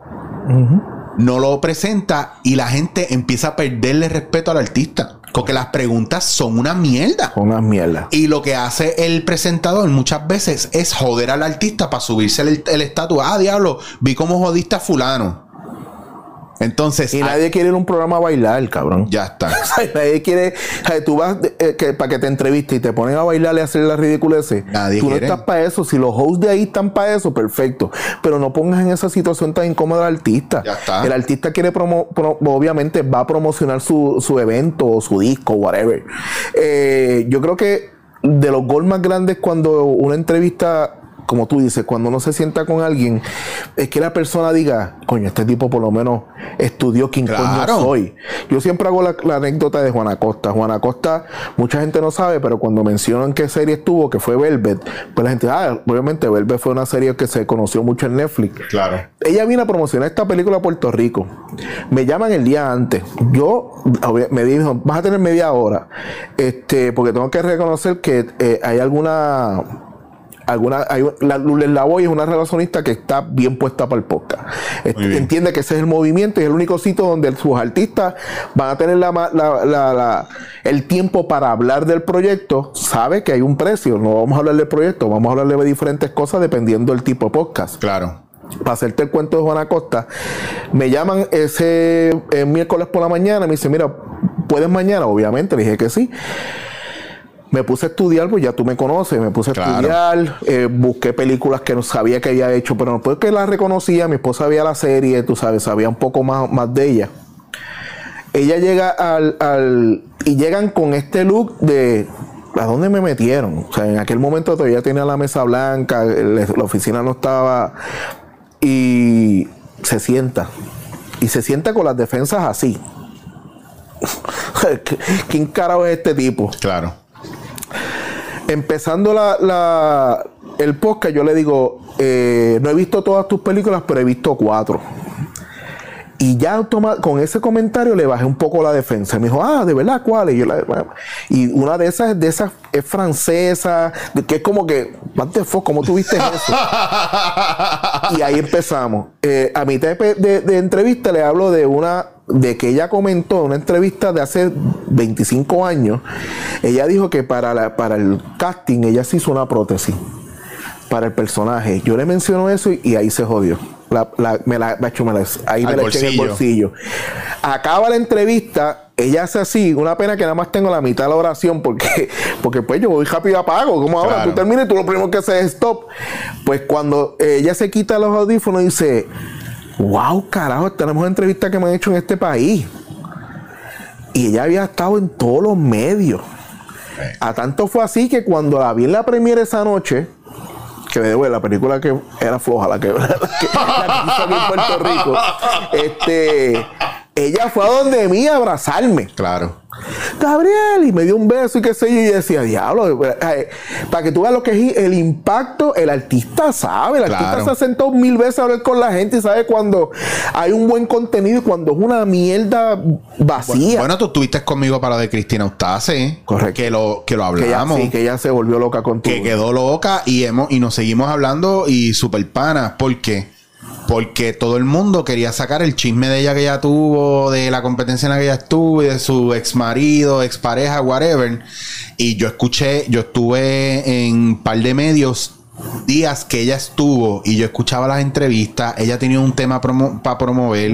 no lo presenta y la gente empieza a perderle respeto al artista. Porque las preguntas son una mierda. Con unas mierdas. Y lo que hace el presentador muchas veces es joder al artista para subirse el el estatus. Ah, diablo, vi cómo jodiste a fulano. Entonces, Y nadie quiere ir a un programa a bailar, cabrón. ya está. O nadie quiere. o tú vas eh, que, para que te entreviste y te ponen a bailar y hacer la ridiculez. Nadie Tú quiere. no estás para eso. Si los hosts de ahí están para eso, perfecto. Pero no pongas en esa situación tan incómoda al artista. Ya está. El artista quiere promo, pro- obviamente va a promocionar su, su evento o su disco, whatever. Eh, yo creo que de los goals más grandes cuando una entrevista como tú dices, cuando uno se sienta con alguien, es que la persona diga, coño, este tipo por lo menos estudió quién Claro. coño soy. Yo siempre hago la, la anécdota de Juana Costa. Juana Costa, mucha gente no sabe, pero cuando mencionan qué serie estuvo, que fue Velvet, pues la gente, ah, obviamente Velvet fue una serie que se conoció mucho en Netflix. Claro. Ella vino a promocionar esta película a Puerto Rico. Me llaman el día antes. Yo me dijo, vas a tener media hora. Este, porque tengo que reconocer que eh, hay alguna alguna, hay, la Lourdes Lavoy es una relacionista que está bien puesta para el podcast. Entiende que ese es el movimiento y es el único sitio donde sus artistas van a tener la, ma- la- la- la- el tiempo para hablar del proyecto. Sabe que hay un precio, no vamos a hablar del proyecto, vamos a hablar de diferentes cosas dependiendo del tipo de podcast Claro. para hacerte el cuento de Juana Costa, me llaman ese eh, miércoles por la mañana, me dice, mira, ¿puedes mañana? Obviamente, le dije que sí. Me puse a estudiar, pues ya tú me conoces, me puse a Claro. estudiar, eh, busqué películas que no sabía que había hecho, pero no porque las reconocía, mi esposa veía la serie, tú sabes, sabía un poco más, más de ella. Ella llega al, al- y llegan con este look de ¿a dónde me metieron? O sea, en aquel momento todavía tenía la mesa blanca, la oficina no estaba y se sienta. Y se sienta con las defensas así. ¿Quién carajo es este tipo? Claro. Empezando la, la- el podcast, yo le digo, eh, no he visto todas tus películas, pero he visto cuatro. Y ya automa- con ese comentario le bajé un poco la defensa. Me dijo, ah, ¿de verdad cuál? Y, yo la- y una de esas, de esas es francesa, que es como que, what the fuck, ¿cómo tuviste eso? y ahí empezamos. Eh, a mitad de- de entrevista le hablo de una de que ella comentó en una entrevista de hace 25 años. Ella dijo que para, la- para el casting ella se hizo una prótesis para el personaje. Yo le menciono eso y, y ahí se jodió. La, la- me la, macho, me la- ahí me la eché en el bolsillo. Acaba la entrevista, ella hace así, una pena que nada más tengo la mitad de la oración porque, porque pues yo voy rápido apago. Como ahora Claro. tú terminas y tú lo primero que haces es stop. Pues cuando ella se quita los audífonos dice, wow, carajo, tenemos entrevistas que me han hecho en este país. Y ella había estado en todos los medios. A tanto fue así que cuando la vi en la premiere esa noche, que de vuelta, la película que era floja, la que, la que, la que hizo aquí en Puerto Rico, este, ella fue a donde mí a abrazarme. Claro. Gabriel, y me dio un beso y qué sé yo, y decía, diablo, eh, para que tú veas lo que es el impacto, el artista sabe, el Claro. artista se ha sentado mil veces a hablar con la gente y sabe cuando hay un buen contenido y cuando es una mierda vacía. Bueno, tú estuviste conmigo para lo de Cristina Ustase. Correcto. Que lo, que lo que ella, hablamos. sí, que ella se volvió loca con tu que quedó loca y hemos y nos seguimos hablando y super panas. ¿Por qué? Porque todo el mundo quería sacar el chisme de ella que ella tuvo, de la competencia en la que ella estuvo, y de su ex marido, ex pareja, whatever. Y yo escuché, yo estuve en un par de medios días que ella estuvo y yo escuchaba las entrevistas, ella tenía un tema para promover,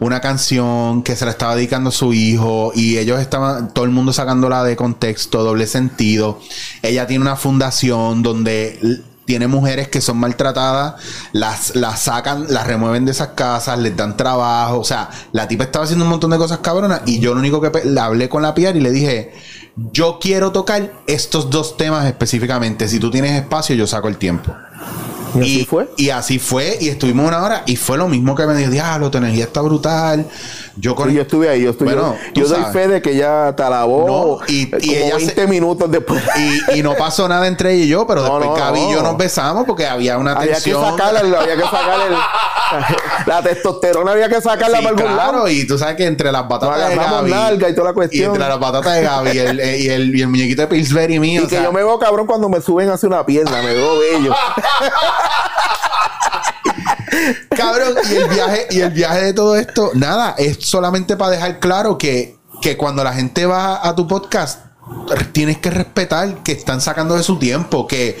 una canción que se la estaba dedicando a su hijo y ellos estaban, todo el mundo sacándola de contexto, doble sentido. Ella tiene una fundación donde tiene mujeres que son maltratadas, las, las sacan, las remueven de esas casas, les dan trabajo. O sea, la tipa estaba haciendo un montón de cosas cabronas y yo lo único que le hablé con la PR y le dije, yo quiero tocar estos dos temas específicamente. Si tú tienes espacio, yo saco el tiempo. ¿Y así fue? Y así fue, y estuvimos una hora, y fue lo mismo que me dijo, diablo, tu energía está brutal. Yo con Sí, yo estuve ahí, yo estuve. Bueno, yo tú doy fe de que ella te alabó No, y- eh, y como ella 20 se- minutos después. y, y no pasó nada entre ella y yo, pero No, después no, Gaby y yo nos besamos porque había una había que tensión. sacarla, había que sacarle el- la testosterona, había que sacarla Sí, para algún claro, lado. y tú sabes que entre las batatas de Gaby y toda la y cuestión. entre las batatas de Gaby y el, y el, y el muñequito de Pillsbury mío, Y que sea, yo me veo cabrón cuando me suben hacia una pierna, me veo bello. Cabrón, y el viaje, y el viaje de todo esto, nada, es solamente para dejar claro que, que cuando la gente va a tu podcast, tienes que respetar que están sacando de su tiempo, que,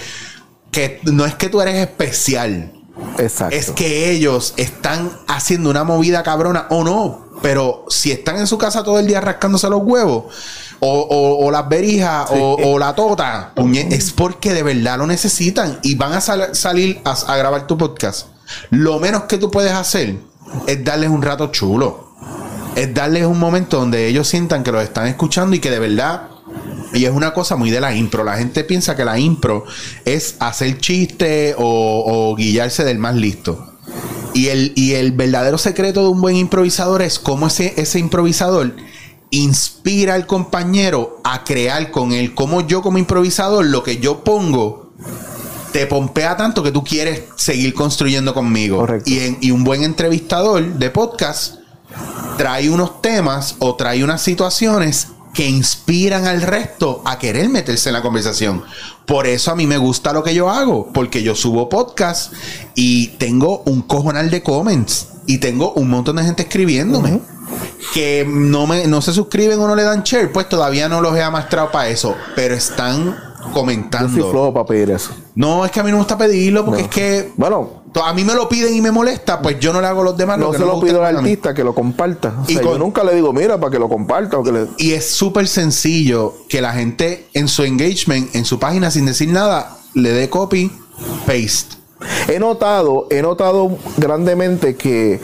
que no es que tú eres especial, Exacto. es que ellos están haciendo una movida cabrona o no, pero si están en su casa todo el día rascándose los huevos. O, o- o las berijas o, o la tota, es porque de verdad lo necesitan y van a sal- salir a, a grabar tu podcast. Lo menos que tú puedes hacer es darles un rato chulo. Es darles un momento donde ellos sientan que los están escuchando y que de verdad. Y es una cosa muy de la impro. La gente piensa que la impro es hacer chiste o, o guillarse del más listo. Y el, y el verdadero secreto de un buen improvisador es cómo ese, ese improvisador inspira al compañero a crear con él. Como yo como improvisador, lo que yo pongo te pompea tanto que tú quieres seguir construyendo conmigo. Correcto. Y, en- y un buen entrevistador de podcast trae unos temas o trae unas situaciones que inspiran al resto a querer meterse en la conversación. Por eso a mí me gusta lo que yo hago, porque yo subo podcast y tengo un cojonal de comments y tengo un montón de gente escribiéndome. Que no, me, no se suscriben o no le dan share, pues todavía no los he amastrado para eso, pero están comentando. Yo soy flojo para pedir eso. No, es que a mí no me gusta pedirlo porque No. es que Bueno, a mí me lo piden y me molesta, pues yo no le hago a los demás no que se lo pido al artista que lo comparta. O Y sea, con- yo nunca le digo, mira, para que lo comparta o que le... Y es súper sencillo que la gente en su engagement, en su página, sin decir nada, le dé copy, paste. He notado, he notado grandemente que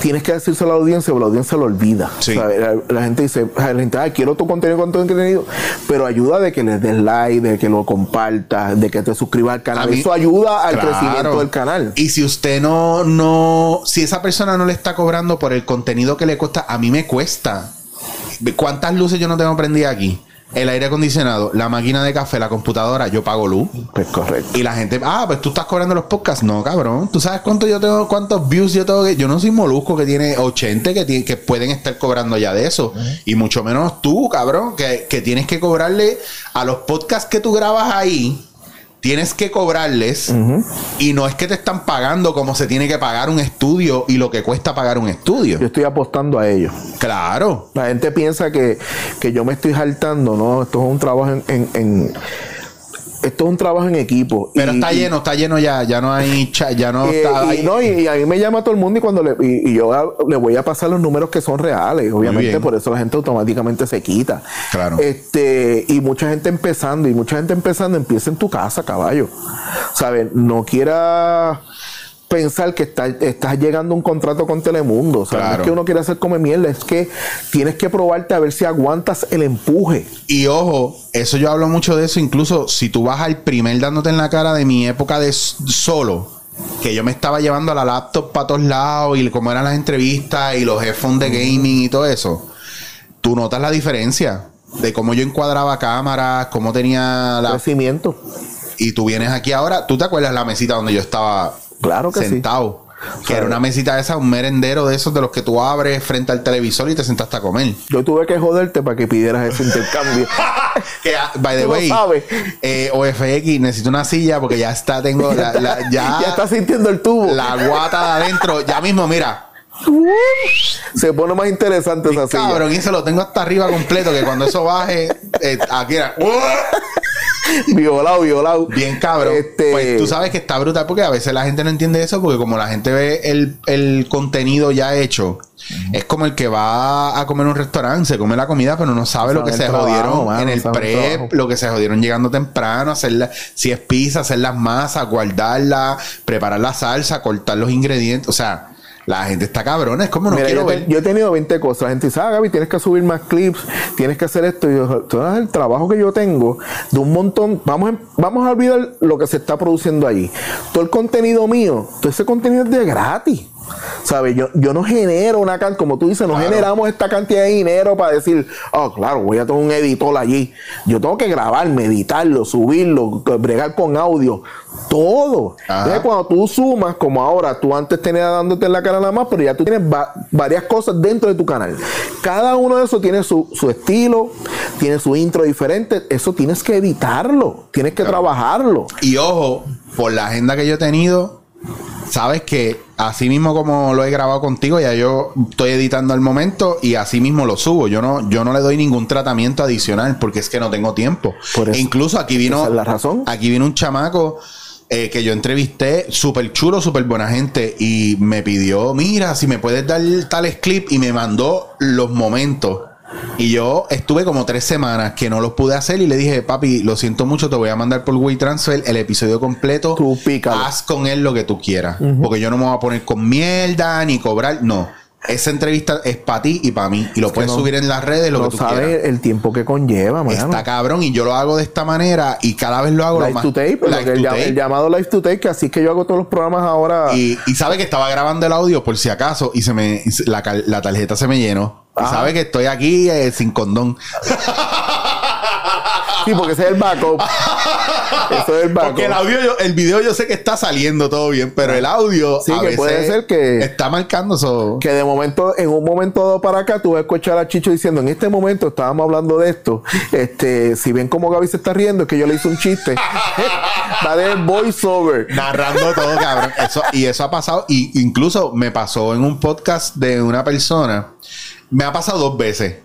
tienes que decírselo a la audiencia, pero la audiencia lo olvida. Sí. O sea, La, la gente dice, la gente, "Ay, quiero tu contenido, con tu contenido, pero ayuda de que le des like, de que lo compartas, de que te suscribas al canal. A mí- Eso ayuda al Claro. crecimiento del canal. Y si usted no, no, si esa persona no le está cobrando por el contenido que le cuesta, a mí me cuesta. ¿Cuántas luces yo no tengo prendidas aquí? El aire acondicionado, la máquina de café, la computadora, yo pago luz. Pues correcto. Y la gente, ah, pues tú estás cobrando los podcasts. No, cabrón. ¿Tú sabes cuánto yo tengo, cuántos views yo tengo? que- Yo no soy molusco que tiene 80 que, tiene- que pueden estar cobrando ya de eso. Y mucho menos tú, cabrón, que, que tienes que cobrarle a los podcasts que tú grabas ahí. Tienes que cobrarles y no es que te están pagando como se tiene que pagar un estudio y lo que cuesta pagar un estudio. Yo estoy apostando a ello. Claro. La gente piensa que, que yo me estoy saltando, ¿no? Esto es un trabajo en... en- en- esto es un trabajo en equipo. Pero Y- está y- lleno, está lleno ya. Ya no hay ya no Eh, está y, ahí. no, y, a mí me llama todo el mundo y cuando le, y, yo a- le voy a pasar los números que son reales, obviamente por eso la gente automáticamente se quita. Claro. Este, y mucha gente empezando, y mucha gente empezando, empieza en tu casa, caballo. ¿Sabes? No quiera pensar que está- estás llegando a un contrato con Telemundo. O sea, no es que uno quiera hacer come mierda, es que tienes que probarte a ver si aguantas el empuje. Y ojo, eso yo hablo mucho de eso, incluso si tú vas al primer dándote en la cara de mi época de solo, que yo me estaba llevando la laptop para todos lados y como eran las entrevistas y los headphones de gaming y todo eso, tú notas la diferencia de cómo yo encuadraba cámaras, cómo tenía la... Crecimiento. Y tú vienes aquí ahora, ¿tú te acuerdas la mesita donde yo estaba Claro que sí. sentado? Que sea, era una mesita esa, un merendero de esos de los que tú abres frente al televisor y te sentaste a comer. Yo tuve que joderte para que pidieras ese intercambio. Que, ah, by the way, eh, OFX, necesito una silla porque ya está, tengo la, la- ya, ya estás sintiendo el tubo. la guata de adentro. Ya mismo, mira, Se pone más interesante esa silla. cabrón, y eso lo tengo hasta arriba completo. Que cuando eso baje, eh, aquí era, Violado, violado. bien cabrón. Este- Pues tú sabes que está brutal porque a veces la gente no entiende eso porque como la gente ve el, el contenido ya hecho, es como el que va a comer en un restaurante, se come la comida, pero no sabe lo que se trabajo, jodieron mano, en el prep, lo que se jodieron llegando temprano, hacer la- si es pizza, hacer las masas, guardarlas, preparar la salsa, cortar los ingredientes. O sea, la gente está cabrona, es como no Mira, quiero yo, te- ver. yo he tenido 20 cosas. La gente dice, ah, Gaby, tienes que subir más clips, tienes que hacer esto. Y yo, sabes el trabajo que yo tengo de un montón. Vamos, a- vamos a olvidar lo que se está produciendo allí. Todo el contenido mío, todo ese contenido es de gratis. ¿Sabes? Yo, yo no genero una cantidad, como tú dices, no Claro. generamos esta cantidad de dinero para decir, oh, claro, voy a tener un editor allí. Yo tengo que grabarme, editarlo, subirlo, bregar con audio, todo. Ajá. Entonces, cuando tú sumas, como ahora, tú antes tenías dándote en la cara nada más, pero ya tú tienes va- varias cosas dentro de tu canal. Cada uno de esos tiene su, su estilo, tiene su intro diferente. Eso tienes que editarlo, tienes que trabajarlo. Y ojo, por la agenda que yo he tenido, sabes que así mismo como lo he grabado contigo, ya yo estoy editando al momento y así mismo lo subo. Yo no, yo no le doy ningún tratamiento adicional porque es que no tengo tiempo. Por eso. E incluso aquí vino, Esa es la razón. aquí vino un chamaco. eh, que yo entrevisté, súper chulo, súper buena gente, y me pidió, mira, si me puedes dar tales clips, y me mandó los momentos. Y yo estuve como tres semanas que no los pude hacer y le dije, papi, lo siento mucho, te voy a mandar por WeTransfer el episodio completo. Tú pícalo. Haz con él lo que tú quieras. Porque yo no me voy a poner con mierda ni cobrar. No. Esa entrevista es para ti y para mí. Y lo puedes no- subir en las redes, lo No que tú quieras. sabes el tiempo que conlleva, mano. Está cabrón y yo lo hago de esta manera y cada vez lo hago lo más. to tape, Live el, to llam- tape. el llamado live to tape, que así es que yo hago todos los programas ahora. Y, y sabe que estaba grabando el audio por si acaso y se me la, tarjeta se me llenó. Y Ajá. sabe que estoy aquí eh, sin condón. Sí, porque ese es el backup. Eso es el. Porque el audio, yo- el video yo sé que está saliendo todo bien, pero el audio Sí, a que veces puede ser que- está marcando eso. Que de momento, en un momento dado para acá, tú vas a escuchar a Chicho diciendo, en este momento estábamos hablando de esto. Este, si ven cómo Gaby se está riendo, es que yo le hice un chiste. Va de voiceover. narrando todo, cabrón. Eso, y eso ha pasado, y incluso me pasó en un podcast de una persona. Me ha pasado dos veces.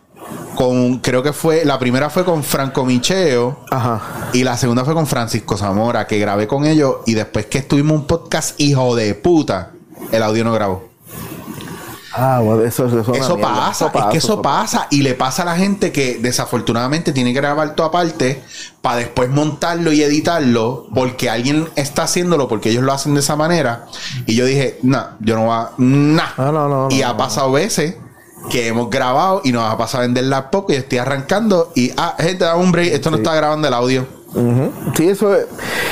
Con, creo que fue, la primera fue con Franco Micheo Ajá. y la segunda fue con Francisco Zamora, que grabé con ellos y después que estuvimos un podcast, hijo de puta, el audio no grabó. Ah, bueno, eso, eso, es una Eso pasa, es que eso pasa y le pasa a la gente que desafortunadamente tiene que grabar todo aparte para después montarlo y editarlo porque alguien está haciéndolo porque ellos lo hacen de esa manera y yo dije, no, yo no voy a, nah. Ah, no, no, y no, ha no. pasado veces que hemos grabado y nos ha pasado a vender la poco y estoy arrancando y, ah, gente, da un break, esto no está grabando el audio. Ujú. Sí, eso es.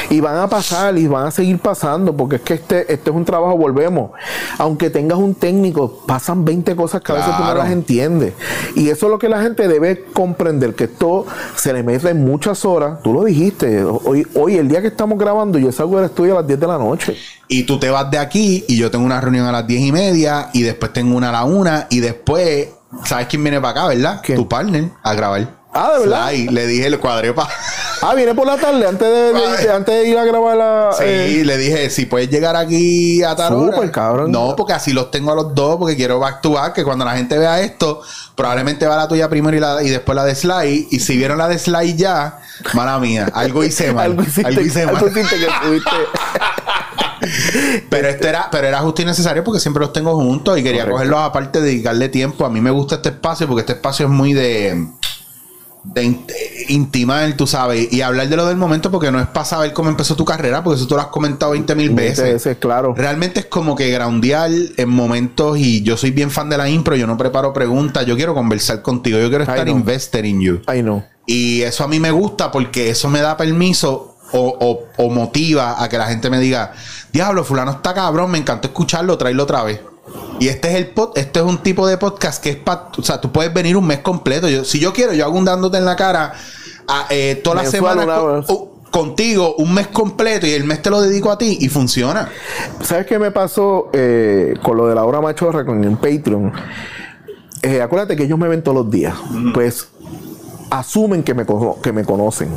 Y van a pasar y van a seguir pasando, porque es que este, este es un trabajo, volvemos. Aunque tengas un técnico, pasan 20 cosas que a veces tú no Claro. las entiendes. Y eso es lo que la gente debe comprender, que esto se le mete en muchas horas. Tú lo dijiste, hoy, hoy el día que estamos grabando, yo salgo del estudio a las 10 de la noche. Y tú te vas de aquí y yo tengo una reunión a las diez y media y después tengo una a la una y después, ¿sabes quién viene para acá, verdad? ¿Quién? Tu partner a grabar. Ah, ¿de verdad? Sly, le dije, el cuadré para... Ah, viene por la tarde, antes de, de- de- antes de ir a grabar la. Sí, eh, le dije, si puedes llegar aquí a tal hora. Súper, cabrón. No, porque así los tengo a los dos, porque quiero back to back, que cuando la gente vea esto, probablemente va la tuya primero y, la, y después la de Sly. Y si vieron la de Sly ya, mala mía, algo hice mal. algo hiciste, algo hice algo mal. hiciste que. Pero esto era, pero era justo y necesario porque siempre los tengo juntos y quería Correcto. cogerlos aparte, dedicarle tiempo. A mí me gusta este espacio porque este espacio es muy de, de in- intimar, tú sabes, y hablar de lo del momento porque no es para saber cómo empezó tu carrera, porque eso tú lo has comentado 20 mil veces. Veces, claro. Realmente es como que groundear en momentos y yo soy bien fan de la impro, yo no preparo preguntas, yo quiero conversar contigo, yo quiero estar invested in you. Ay, no. Y eso a mí me gusta porque eso me da permiso o, o- o motiva a que la gente me diga, diablo, fulano está cabrón, me encantó escucharlo, tráelo otra vez. Y este es el pod, este es un tipo de podcast que es para, o sea, tú puedes venir un mes completo. Yo, si yo quiero, yo hago un dándote en la cara a, eh, toda la semana con- contigo, un mes completo y el mes te lo dedico a ti y funciona. ¿Sabes qué me pasó eh, con lo de la hora machorra con el Patreon? Eh, acuérdate que ellos me ven todos los días. Pues asumen que me, que me conocen.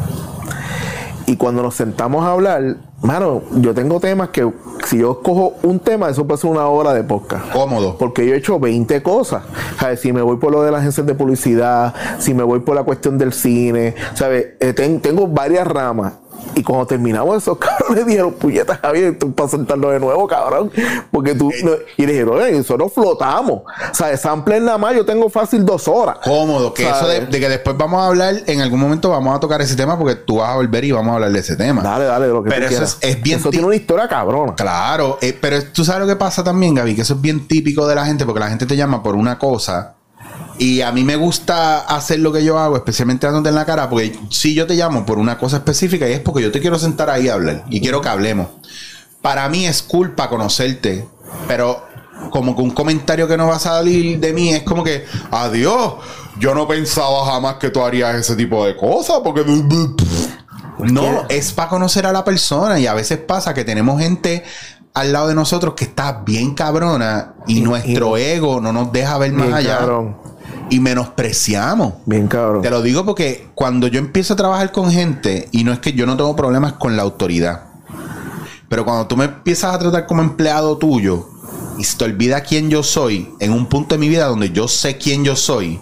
Y cuando nos sentamos a hablar, mano, yo tengo temas que si yo cojo un tema, eso puede ser una hora de podcast. Cómodo. Porque yo he hecho 20 cosas. ¿Sabes? Si me voy por lo de las agencias de publicidad, si me voy por la cuestión del cine, ¿sabes? Eh, ten- tengo varias ramas. Y cuando terminamos esos cabrones dijeron, puñeta Javier, tú para sentarlo de nuevo, cabrón. Porque tú. no- y le dijeron, oye, nosotros flotamos. O sea, sample nada más, yo tengo fácil dos horas. Cómodo, que eso de, de que después vamos a hablar, en algún momento vamos a tocar ese tema porque tú vas a volver y vamos a hablar de ese tema. Dale, dale, de lo que Pero tú eso quieras. es- es bien Eso ti- tiene una historia cabrona. Claro, eh, pero tú sabes lo que pasa también, Gaby, que eso es bien típico de la gente porque la gente te llama por una cosa y a mí me gusta hacer lo que yo hago, especialmente dándote en la cara, porque si yo te llamo por una cosa específica y es porque yo te quiero sentar ahí a hablar y quiero que hablemos. Para mí es culpa conocerte, pero como que un comentario que no va a salir de mí es como que, adiós, yo no pensaba jamás que tú harías ese tipo de cosas porque... No, es para conocer a la persona y a veces pasa que tenemos gente al lado de nosotros que está bien cabrona y, Y- nuestro ego no nos deja ver más allá cabrón. Y menospreciamos. Bien cabrón. Te lo digo porque cuando yo empiezo a trabajar con gente, y no es que yo no tengo problemas con la autoridad, pero cuando tú me empiezas a tratar como empleado tuyo y se te olvida quién yo soy en un punto de mi vida donde yo sé quién yo soy,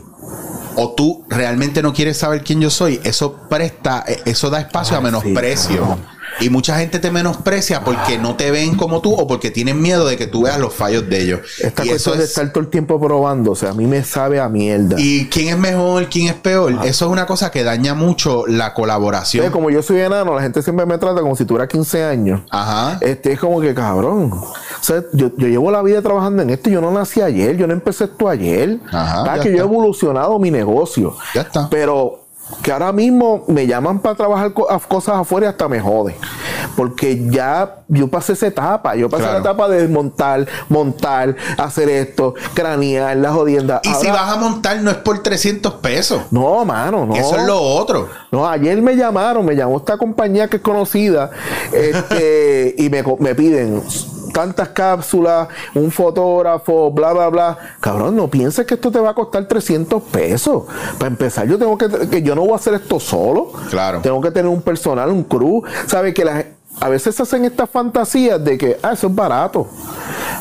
o tú realmente no quieres saber quién yo soy, eso presta, eh, eso da espacio a menosprecio. sí, y mucha gente te menosprecia porque no te ven como tú o porque tienen miedo de que tú veas los fallos de ellos. Esta y cuestión eso de es, estar todo el tiempo probando, o sea, a mí me sabe a mierda. y quién es mejor, quién es peor. Eso es una cosa que daña mucho la colaboración. Como yo soy enano, la gente siempre me trata como si tuviera 15 años. Ajá. Este es como que cabrón. O sea, yo, yo llevo la vida trabajando en esto. Yo no nací ayer, yo no empecé esto ayer. Ajá, que yo he evolucionado mi negocio. Ya está. Pero que ahora mismo me llaman para trabajar cosas afuera y hasta me jode. porque ya yo pasé esa etapa. Yo pasé la etapa de desmontar, montar, hacer esto, cranear, la jodienda. Y si vas a montar, no es por 300 pesos. No, mano, no. Eso es lo otro. No, ayer me llamaron, me llamó esta compañía que es conocida este, y me, me piden tantas cápsulas, un fotógrafo, bla, bla, bla. Cabrón, no pienses que esto te va a costar 300 pesos. Para empezar, yo tengo que, que yo no voy a hacer esto solo. Claro. Tengo que tener un personal, un crew. ¿Sabes? Que la, a veces se hacen estas fantasías de que, ah, eso es barato.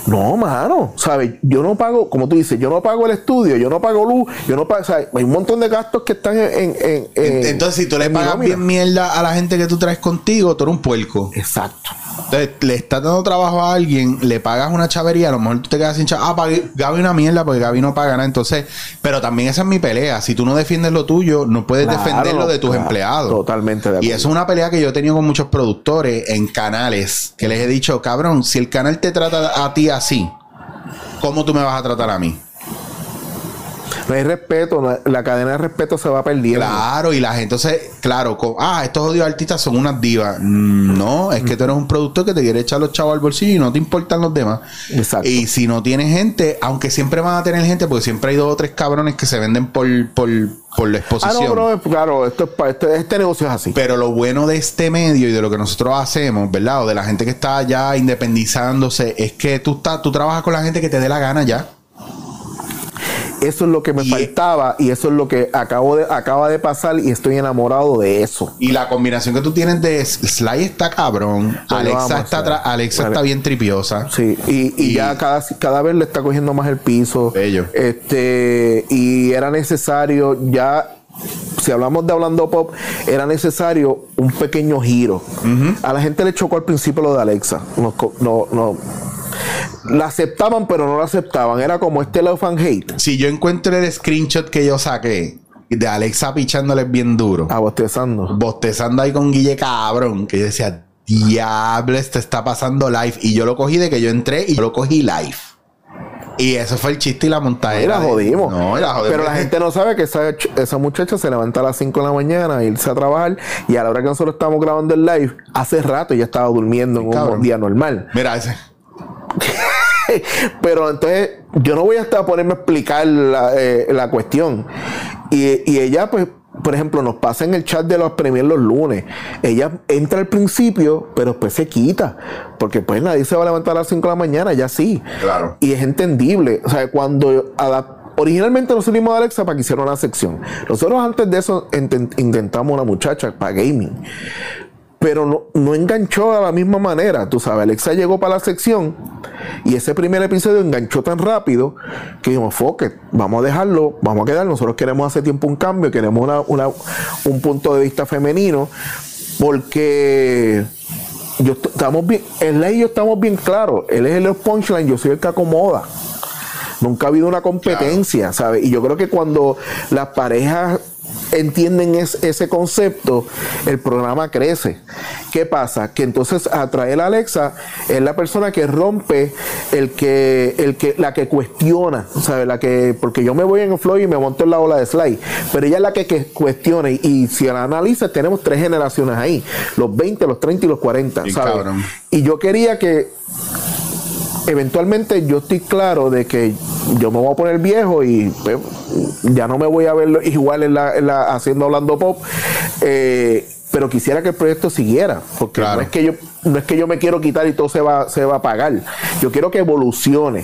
No, mano, ¿sabes? Yo no pago, como tú dices, yo no pago el estudio, yo no pago luz, yo no pago, ¿sabes? Hay un montón de gastos que están en. en, Entonces, si tú le pagas bien mierda a la gente que tú traes contigo, tú eres un puerco. Exacto. Entonces, le estás dando trabajo a alguien, le pagas una chavería, a lo mejor tú te quedas sin chavo. Ah, pagué, Gaby una mierda porque Gaby no paga nada. Entonces, pero también esa es mi pelea. Si tú no defiendes lo tuyo, no puedes defender lo de tus empleados. Totalmente de acuerdo. Y eso es una pelea que yo he tenido con muchos productores en canales que les he dicho, cabrón, si el canal te trata a ti así, ¿cómo tú me vas a tratar a mí? No hay respeto, la cadena de respeto se va perdiendo. Claro, y la gente, entonces, claro, ah, estos odios artistas son unas divas. Mm, no, es que tú eres un productor que te quiere echar los chavos al bolsillo y no te importan los demás. Exacto. Y si no tienes gente, aunque siempre van a tener gente, porque siempre hay dos o tres cabrones que se venden por, por, por la exposición. Ah, no, claro, esto es este, este negocio es así. Pero lo bueno de este medio y de lo que nosotros hacemos, ¿verdad? O de la gente que está ya independizándose, es que tú, estás, tú trabajas con la gente que te dé la gana ya. Eso es lo que me faltaba y eso es lo que acabo de, acaba de pasar y estoy enamorado de eso. Y la combinación que tú tienes de Sly está cabrón, Alexa, está, Alexa está bien tripiosa. Sí, y, ya cada, cada vez le está cogiendo más el piso. Bello. Este, y era necesario ya si hablamos de hablando pop, era necesario un pequeño giro. A la gente le chocó al principio lo de Alexa. No, no, no, la aceptaban, pero no la aceptaban. Era como este love and hate. Si yo encuentro el screenshot que yo saqué de Alexa pichándoles bien duro. Ah, bostezando. Bostezando ahí con Guille cabrón. Que yo decía, diablo, esto está pasando live. Y yo lo cogí de que yo entré y yo lo cogí live. Y eso fue el chiste y la montadera. la jodimos. No, la jodimos. Pero la gente no sabe que esa, esa muchacha se levanta a las 5 de la mañana a irse a trabajar. Y a la hora que nosotros estamos grabando el live, hace rato ya estaba durmiendo en un día normal. Mira ese. Pero entonces yo no voy a estar a ponerme a explicar la, eh, cuestión. Y, ella, pues, por ejemplo, nos pasa en el chat de los premios los lunes. Ella entra al principio, pero después se quita. Porque pues nadie se va a levantar a las 5 de la mañana, ya sí. Claro. Y es entendible. O sea, cuando originalmente nos unimos a Alexa para que hiciera una sección. Nosotros antes de eso intentamos una muchacha para gaming pero no, no, enganchó a la misma manera. Tú sabes, Alexa llegó para la sección y ese primer episodio enganchó tan rápido que dijimos, fuck vamos a dejarlo, vamos a quedar. Nosotros queremos hace tiempo un cambio, queremos una, un punto de vista femenino, porque yo estamos bien, él y yo estamos bien claros. Él es el punchline, yo soy el que acomoda. Nunca ha habido una competencia, ¿sabes? Y yo creo que cuando las parejas entienden ese concepto, el programa crece. ¿Qué pasa? Que entonces atraer a Alexa es la persona que rompe el que, el que, la que cuestiona, ¿sabes? La que, porque yo me voy en el flow y me monto en la ola de slide, pero ella es la que, cuestiona y, si la analiza tenemos tres generaciones ahí, los 20, los 30 y los 40, ¿sabes? Y yo quería que eventualmente yo estoy claro de que yo me voy a poner viejo y pues, ya no me voy a ver igual en la, haciendo hablando pop. Eh, pero quisiera que el proyecto siguiera, porque no es que yo no es que yo me quiero quitar y todo se va se va a pagar. Yo quiero que evolucione.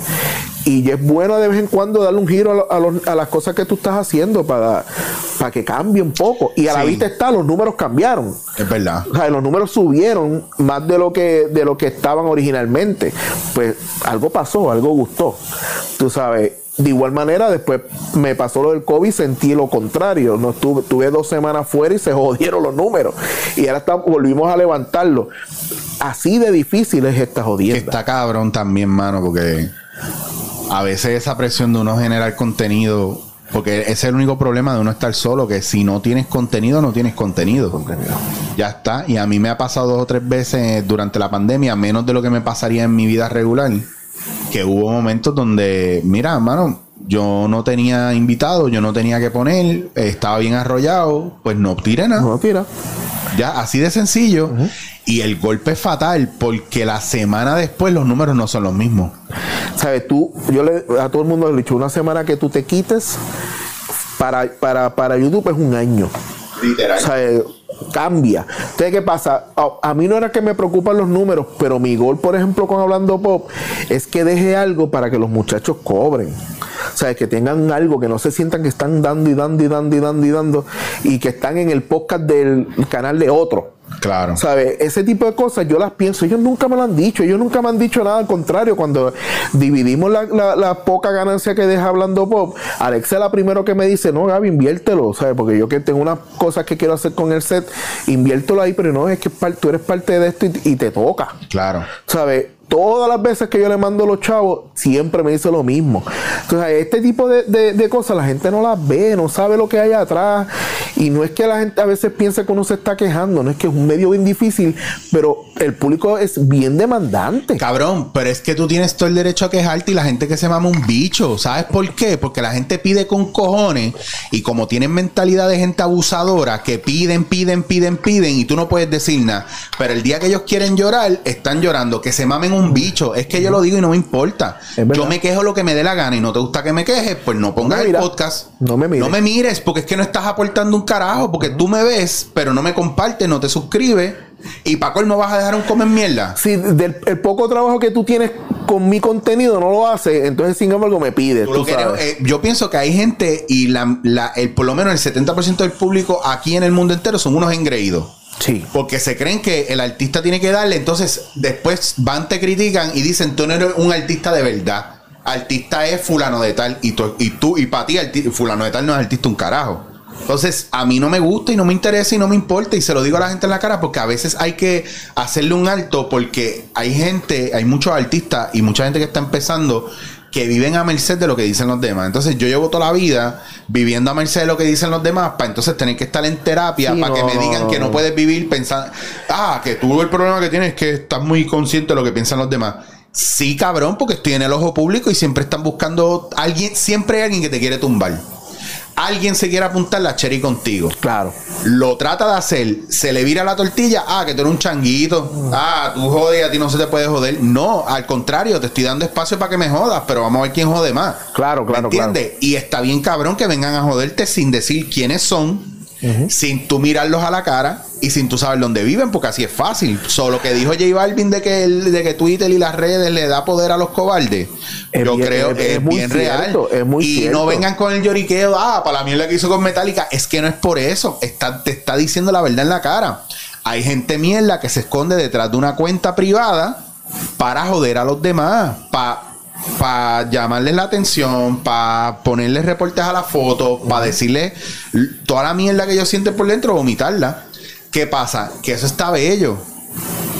Y es bueno de vez en cuando darle un giro a, las cosas que tú estás haciendo para, para que cambie un poco. Y a la vista está, los números cambiaron. Es verdad. O sea, los números subieron más de lo que de lo que estaban originalmente. Pues algo pasó, algo gustó. Tú sabes, de igual manera, después me pasó lo del COVID, sentí lo contrario. No estuve, tuve dos semanas fuera y se jodieron los números. Y ahora volvimos a levantarlo. Así de difícil es esta jodienda. Está cabrón también, mano, porque a veces esa presión de uno generar contenido, porque ese es el único problema de uno estar solo, que si no tienes contenido, no tienes contenido. contenido. Ya está. Y a mí me ha pasado dos o tres veces durante la pandemia, menos de lo que me pasaría en mi vida regular que hubo momentos donde, mira, hermano, yo no tenía invitado, yo no tenía que poner, estaba bien arrollado, pues no tire nada. No tira. Ya, así de sencillo. Y el golpe es fatal porque la semana después los números no son los mismos. ¿Sabes? Tú, yo le, a todo el mundo le he dicho, una semana que tú te quites para, para, para YouTube es un año. Literal. O sea, cambia. Entonces, ¿qué pasa? A, mí no era que me preocupan los números, pero mi gol, por ejemplo, con Hablando Pop, es que deje algo para que los muchachos cobren. O sea, que tengan algo, que no se sientan que están dando y dando y dando y dando y dando, y que están en el podcast del canal de otro. Claro. ¿Sabes? Ese tipo de cosas yo las pienso. Ellos nunca me lo han dicho. Ellos nunca me han dicho nada. Al contrario, cuando dividimos la, la- la poca ganancia que deja hablando Pop, Alexa es la primero que me dice: No, Gaby, inviértelo. ¿Sabes? Porque yo que tengo unas cosas que quiero hacer con el set, inviértelo ahí. Pero no, es que tú eres parte de esto y, y te toca. Claro. ¿Sabes? Todas las veces que yo le mando los chavos, siempre me dice lo mismo. Entonces, este tipo de, de- cosas la gente no las ve, no sabe lo que hay atrás. Y no es que la gente a veces piense que uno se está quejando, no es que es un medio bien difícil, pero el público es bien demandante. Cabrón, pero es que tú tienes todo el derecho a quejarte y la gente que se mama un bicho. ¿Sabes por qué? Porque la gente pide con cojones y como tienen mentalidad de gente abusadora que piden, piden, piden, piden y tú no puedes decir nada. Pero el día que ellos quieren llorar, están llorando. Que se mamen bicho. Es que yo lo digo y no me importa. Yo me quejo lo que me dé la gana y no te gusta que me quejes, pues no pongas No el podcast. No me mires. No me mires porque es que no estás aportando un carajo. Porque tú me ves, pero no me compartes, no te suscribes. Y para no vas a dejar un comer mierda. Si del el poco trabajo que tú tienes con mi contenido no lo haces, entonces sin embargo me pides. Tú tú lo que sabes. eres- eh, yo pienso que hay gente y la, la- el, por lo menos el 70% del público aquí en el mundo entero son unos engreídos. Sí. Porque se creen que el artista tiene que darle, entonces después van, te critican y dicen, tú no eres un artista de verdad. Artista es fulano de tal y tú, y, tú, y para ti fulano de tal no es artista un carajo. Entonces, a mí no me gusta y no me interesa y no me importa y se lo digo a la gente en la cara porque a veces hay que hacerle un alto porque hay gente, hay muchos artistas y mucha gente que está empezando que viven a merced de lo que dicen los demás. Entonces, yo llevo toda la vida viviendo a merced de lo que dicen los demás para entonces tener que estar en terapia Sí, para que me digan que no no. puedes vivir pensando, ah, que tú el problema que tienes es que estás muy consciente de lo que piensan los demás. Sí, cabrón, porque estoy en el ojo público y siempre están buscando alguien, siempre hay alguien que te quiere tumbar. Alguien se quiere apuntar la cherry contigo. Claro. Lo trata de hacer, se le vira la tortilla, ah, que tú eres un changuito, ah, tú jodes a ti no se te puede joder. No, al contrario, te estoy dando espacio para que me jodas, pero vamos a ver quién jode más. Claro, claro, ¿Me entiendes? Y está bien cabrón que vengan a joderte sin decir quiénes son, sin tú mirarlos a la cara y sin tú saber dónde viven, porque así es fácil. Solo que dijo J Balvin de que, el- de que Twitter y las redes le da poder a los cobardes. Es Yo bien- creo que es es, muy bien cierto, real. muy y cierto. no vengan con el lloriqueo, ah, para la mierda que hizo con Metallica. Es que no es por eso. Está, te está diciendo la verdad en la cara. Hay gente mierda que se esconde detrás de una cuenta privada para joder a los demás. Para para llamarles la atención, para ponerles reportes a la foto, para decirles toda la mierda que ellos sienten por dentro, vomitarla. ¿Qué pasa? Que eso está bello.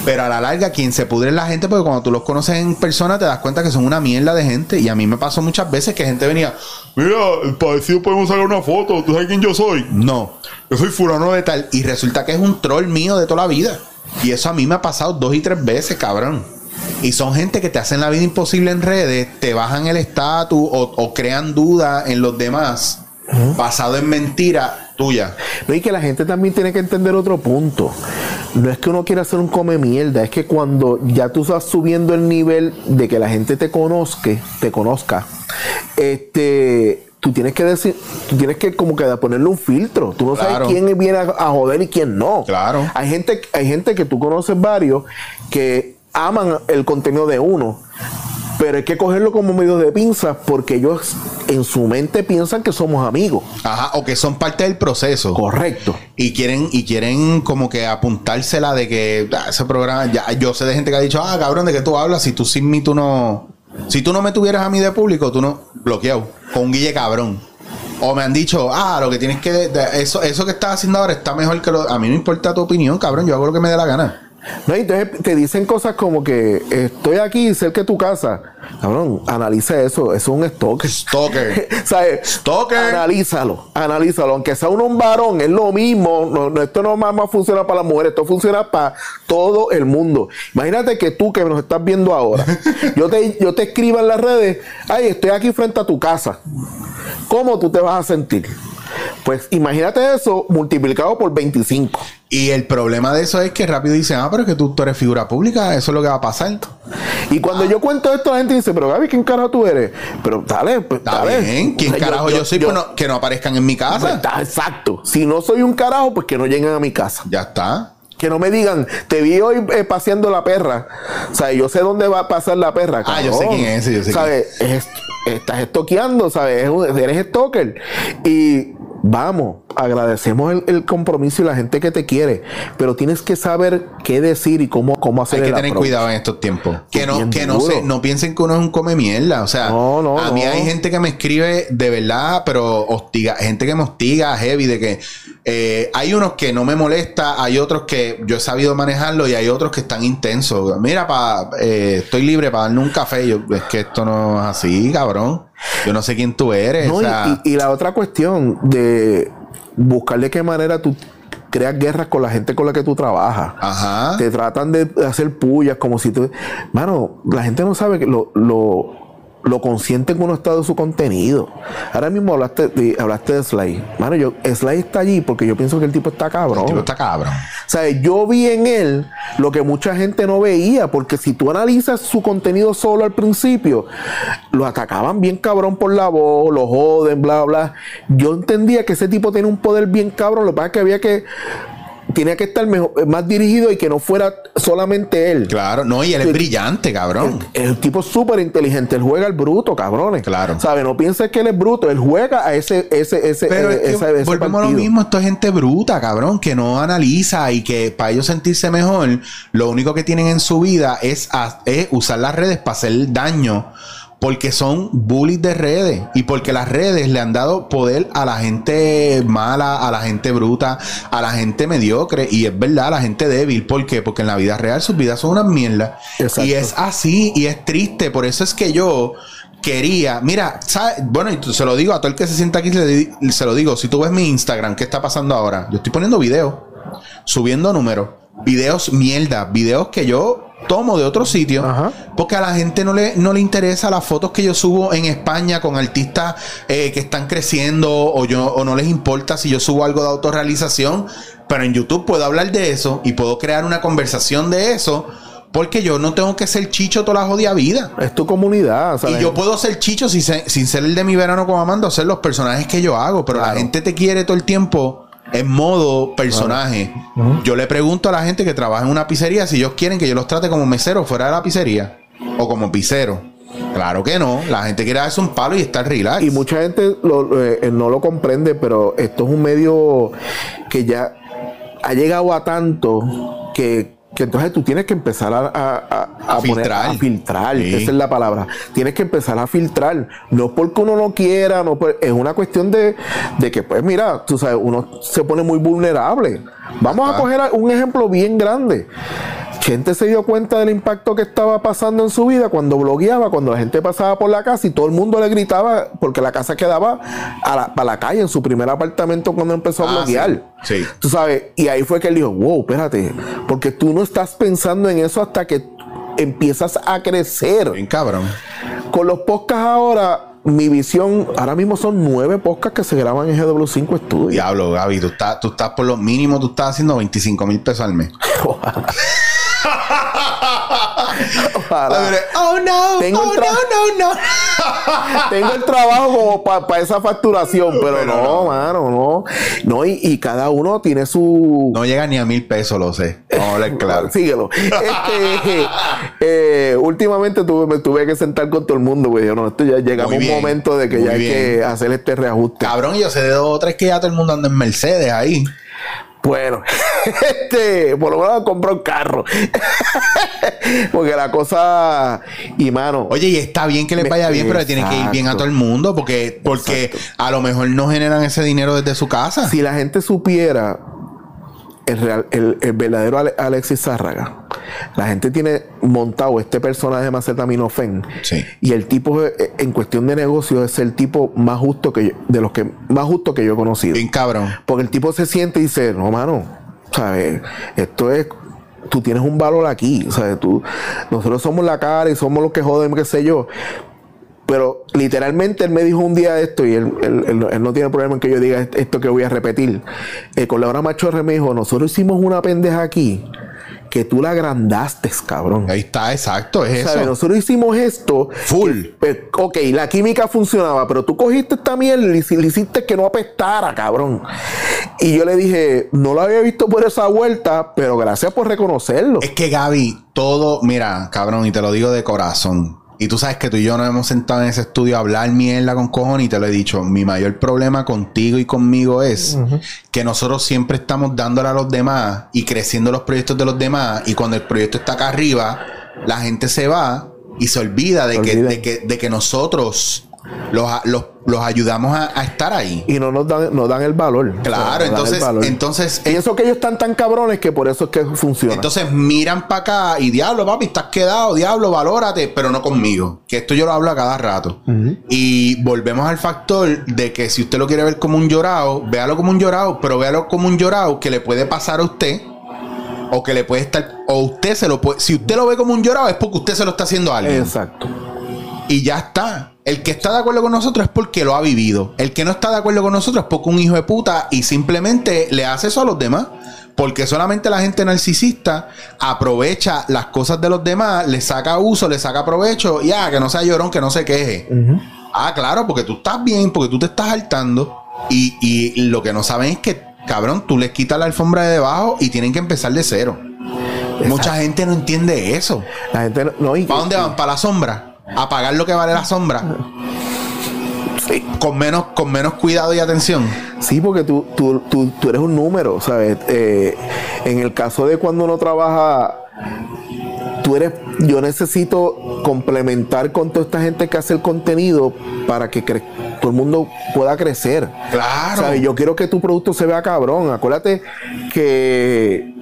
Pero a la larga, quien se pudre es la gente, porque cuando tú los conoces en persona, te das cuenta que son una mierda de gente. Y a mí me pasó muchas veces que gente venía, mira, para decir podemos sacar una foto, ¿tú sabes quién yo soy? No, yo soy fulano de tal. Y resulta que es un troll mío de toda la vida. Y eso a mí me ha pasado dos y tres veces, cabrón. Y son gente que te hacen la vida imposible en redes, te bajan el estatus o, o crean duda en los demás, basado en mentira tuya. No, y que la gente también tiene que entender otro punto. No es que uno quiera hacer un come mierda, es que cuando ya tú estás subiendo el nivel de que la gente te conozca, te conozca, este, tú tienes que decir, tú tienes que como que ponerle un filtro. Tú no Claro. sabes quién viene a, a joder y quién no. Claro. Hay gente, hay gente que tú conoces varios que aman el contenido de uno. Pero hay que cogerlo como medio de pinzas porque ellos en su mente piensan que somos amigos. Ajá, o que son parte del proceso. Correcto. Y quieren, y quieren como que apuntársela de que ah, ese programa, ya, yo sé de gente que ha dicho, ah, cabrón, ¿de qué tú hablas? Si tú sin mí, tú no. Si tú no me tuvieras a mí de público, tú no. Bloqueado. Con un guille cabrón. O me han dicho, ah, lo que tienes que. de- eso, eso que estás haciendo ahora está mejor que lo. A mí no importa tu opinión, cabrón. Yo hago lo que me dé la gana. No, entonces te dicen cosas como que estoy aquí cerca de tu casa. Cabrón, analiza eso. Eso es un stalker. Stalker. ¿Sabes? Stalker. Analízalo, analízalo. Aunque sea uno un varón, es lo mismo. No, no, esto no más, más funciona para las mujeres, esto funciona para todo el mundo. Imagínate que tú que nos estás viendo ahora, yo te, yo te escriba en las redes, ay, estoy aquí frente a tu casa. ¿Cómo tú te vas a sentir? Pues imagínate eso multiplicado por 25. Y el problema de eso es que rápido dicen, ah, pero es que tú, tú eres figura pública, eso es lo que va a pasar. Y cuando yo cuento esto, la gente dice, pero Gaby, ¿quién carajo tú eres? Pero dale, pues Está dale. bien, ¿quién O sea, carajo yo, soy? Pues no- que no aparezcan en mi casa. Pues, está, exacto. Si no soy un carajo, pues que no lleguen a mi casa. ya está. Que no me digan, te vi hoy eh, paseando la perra. O sea, yo sé dónde va a pasar la perra. Ah, yo sé quién es ese, yo sé ¿Sabes? Es- estás estoqueando, ¿sabes? Eres stalker. Y vamos, agradecemos el, el compromiso y la gente que te quiere. Pero tienes que saber qué decir y cómo, cómo hacer Hay que el tener approach. cuidado en estos tiempos. Que no, Bien que no se, no piensen que uno es un come mierda. O sea, No, no, a mí no. hay gente que me escribe de verdad, pero hostiga, gente que me hostiga heavy de que eh, hay unos que no me molesta, hay otros que yo he sabido manejarlo y hay otros que están intensos. Mira, pa, eh, estoy libre para darle un café. Yo, es que esto no es así, cabrón. Yo no sé quién tú eres. No, o y- sea, y, y la otra cuestión de buscar de qué manera tú creas guerras con la gente con la que tú trabajas. ajá. Te tratan de hacer pullas como si tú... Mano, la gente no sabe que lo, lo, lo consciente que uno está de su contenido. Ahora mismo hablaste de, hablaste de Sly. Mano, yo, Sly está allí porque yo pienso que el tipo está cabrón. El tipo está cabrón. O sea, yo vi en él lo que mucha gente no veía, porque si tú analizas su contenido solo al principio, lo atacaban bien cabrón por la voz, lo joden, bla, bla. Yo entendía que ese tipo tenía un poder bien cabrón, lo que pasa es que había que, tenía que estar mejor, más dirigido y que no fuera solamente él. Claro, no, y él es brillante, cabrón. El tipo es súper inteligente, él juega al bruto, cabrones. Claro. ¿Sabes? No pienses que él es bruto, él juega a ese, ese, ese, Pero eh, es que volvemos a lo mismo, esto es gente bruta, cabrón, que no analiza y que para ellos sentirse mejor, lo único que tienen en su vida es, a- es usar las redes para hacer daño. Porque son bullies de redes y porque las redes le han dado poder a la gente mala, a la gente bruta, a la gente mediocre y es verdad, a la gente débil. ¿Por qué? Porque en la vida real sus vidas son unas mierdas. Exacto. Y es así y es triste. Por eso es que yo quería, mira, bueno, y se lo digo a todo el que se sienta aquí, se lo digo, si tú ves mi Instagram, ¿qué está pasando ahora? Yo estoy poniendo videos, subiendo números, videos mierda, videos que yo tomo de otro sitio, Ajá. porque a la gente no le, no le interesa las fotos que yo subo en España con artistas eh, que están creciendo o, yo, o no les importa si yo subo algo de autorrealización, pero en YouTube puedo hablar de eso y puedo crear una conversación de eso. Porque yo no tengo que ser chicho toda la jodida vida. Es tu comunidad. ¿sabes? Y yo puedo ser chicho sin ser, sin ser el de mi verano como Amando, ser los personajes que yo hago, pero la gente te quiere todo el tiempo en modo personaje. Yo le pregunto a la gente que trabaja en una pizzería si ellos quieren que yo los trate como mesero fuera de la pizzería o como pizzero. Claro que no, la gente quiere darse un palo y estar relax. Y mucha gente lo- eh, no lo comprende, pero esto es un medio que ya ha llegado a tanto que, que entonces tú tienes que empezar a, a- a- A poner- filtrar. a filtrar, Sí. esa es la palabra. Tienes que empezar a filtrar. No porque uno no quiera, no por- es una cuestión de, de que, pues mira, tú sabes, uno se pone muy vulnerable. Vamos a Ajá. coger un ejemplo bien grande. Gente se dio cuenta del impacto que estaba pasando en su vida cuando blogueaba, cuando la gente pasaba por la casa y todo el mundo le gritaba porque la casa quedaba a la, para la calle en su primer apartamento cuando empezó a Ah, bloguear. sí. Sí. Tú sabes, y ahí fue que él dijo, wow, espérate, porque tú no estás pensando en eso hasta que empiezas a crecer. Bien cabrón. Con los podcasts ahora, mi visión, ahora mismo son nueve podcasts que se graban en GW5 Studio. Diablo, Gaby, tú estás, tú estás por lo mínimo, tú estás haciendo 25 mil pesos al mes. Ojalá. Oh no, Tengo oh no, no, no. Tengo el trabajo como para esa facturación, pero, Pero no, no. mano, no. No, y, y cada uno tiene su. No llega ni a mil pesos, lo sé. Vamos hablar claro. Síguelo. Este, eh, últimamente tuve, me tuve que sentar con todo el mundo, güey. Yo, No, esto ya llegamos a un momento de que ya hay bien. que hacer este reajuste. Cabrón, yo sé de dos o tres que ya todo el mundo anda en Mercedes ahí. Bueno, este, por lo menos compró un carro. Porque la cosa. Y mano. Oye, y está bien que les vaya bien, pero le tiene que ir bien a Exacto. todo el mundo porque, porque Exacto. a lo mejor no generan ese dinero desde su casa. si la gente supiera el, real- el, el verdadero Ale- Alexis Zárraga, la gente tiene montado este personaje de Macetaminofen Sí. y el tipo eh, en cuestión de negocio es el tipo más justo que yo- de los que más justo que yo he conocido. Bien cabrón. Porque el tipo se siente y dice, no, mano, ¿sabes? Esto es, tú tienes un valor aquí, ¿sabes? Tú, nosotros somos la cara y somos los que joden, qué sé yo. Pero literalmente él me dijo un día esto y él, él- él- no tiene problema en que yo diga esto que voy a repetir. Eh, con la hora machorre me dijo, nosotros hicimos una pendeja aquí que tú la agrandaste, cabrón. Ahí está, exacto, es ¿Sabes? eso. Nosotros hicimos esto. Full. que, pues, ok, la química funcionaba, pero tú cogiste esta mierda y le hiciste que no apestara, cabrón. Y yo le dije, no lo había visto por esa vuelta, pero gracias por reconocerlo. Es que Gaby, todo, mira, cabrón, y te lo digo de corazón. Y tú sabes que tú y yo nos hemos sentado en ese estudio a hablar mierda con cojones y te lo he dicho. Mi mayor problema contigo y conmigo es que nosotros siempre estamos dándole a los demás y creciendo los proyectos de los demás. Y cuando el proyecto está acá arriba, la gente se va y se olvida de, Se que, olvida. de, que, de que nosotros los, los, los ayudamos a, a estar ahí. Y no nos dan, nos dan el valor. Claro, O sea, entonces, valor. entonces, Pienso que ellos están tan cabrones que por eso es que funciona. Entonces miran para acá y diablo, papi, estás quedado, diablo, valórate, pero no conmigo. Que esto yo lo hablo a cada rato. Y volvemos al factor de que si usted lo quiere ver como un llorado, véalo como un llorado, pero véalo como un llorado que le puede pasar a usted. O que le puede estar. O usted se lo puede. Si usted lo ve como un llorado, es porque usted se lo está haciendo a alguien. Exacto. Y ya está. El que está de acuerdo con nosotros es porque lo ha vivido. El que no está de acuerdo con nosotros es porque un hijo de puta y simplemente le hace eso a los demás. Porque solamente la gente narcisista aprovecha las cosas de los demás, le saca uso, le saca provecho. Y ah, que no sea llorón, que no se queje. Ah, claro, porque tú estás bien, porque tú te estás hartando. Y, y lo que no saben es que, cabrón, tú les quitas la alfombra de debajo y tienen que empezar de cero. Mucha gente no entiende eso. La gente no- no. ¿Para dónde van? ¿Para la sombra? ¿A pagar lo que vale la sombra? Sí. Con menos, con menos cuidado y atención. Sí, porque tú, tú, tú, tú eres un número, ¿sabes? Eh, en el caso de cuando uno trabaja, tú eres, yo necesito complementar con toda esta gente que hace el contenido para que cre- todo el mundo pueda crecer. Claro. ¿Sabes? Yo quiero que tu producto se vea cabrón. Acuérdate que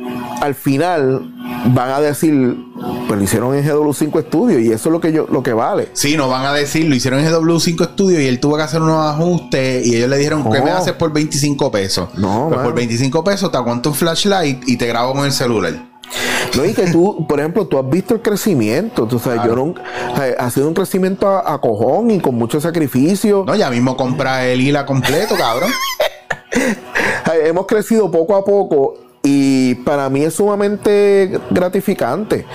al final van a decir, pues lo hicieron en GW5 Studio y eso es lo que yo, lo que vale. Sí, nos van a decir, lo hicieron en GW5 Studio y él tuvo que hacer unos ajustes y ellos le dijeron, ¿qué No. me haces por 25 pesos? No, pues por mano. 25 pesos te aguanto un flashlight y te grabo con el celular. No, y que tú, por ejemplo, tú has visto el crecimiento. Tú sabes, yo eh, ha sido un crecimiento a, a cojón y con mucho sacrificio. No, ya mismo compra el hila completo, cabrón. Hemos crecido poco a poco y para mí es sumamente gratificante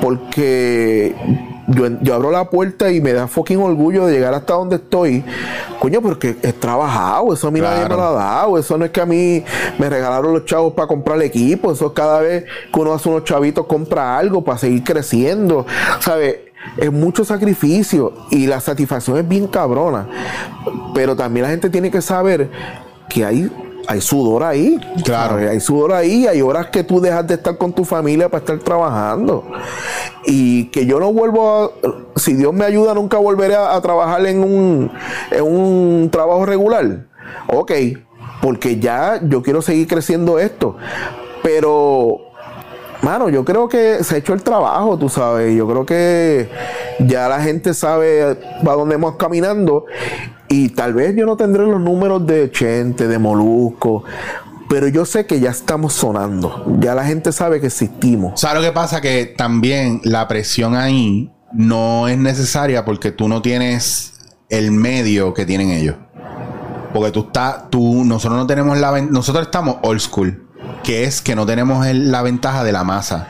porque yo, yo abro la puerta y me da fucking orgullo de llegar hasta donde estoy. Coño, porque he trabajado, eso a mí nadie me lo ha dado, eso no es que a mí me regalaron los chavos para comprar el equipo, eso es cada vez que uno hace unos chavitos compra algo para seguir creciendo, ¿sabes? Es mucho sacrificio y la satisfacción es bien cabrona. Pero también la gente tiene que saber que hay, hay sudor ahí. Claro. Hay sudor ahí, hay horas que tú dejas de estar con tu familia para estar trabajando. Y que yo no vuelvo a, si Dios me ayuda, nunca volveré a, a trabajar en un, en un trabajo regular. Ok, porque ya yo quiero seguir creciendo esto. Pero Mano, yo creo que se ha hecho el trabajo, tú sabes. Yo creo que ya la gente sabe para dónde vamos caminando. Y tal vez yo no tendré los números de Chente, de Molusco. Pero yo sé que ya estamos sonando. Ya la gente sabe que existimos. ¿Sabes lo que pasa? Que también la presión ahí no es necesaria porque tú no tienes el medio que tienen ellos. Porque tú estás, tú, nosotros no tenemos la nosotros estamos old school, que es que no tenemos el- la ventaja de la masa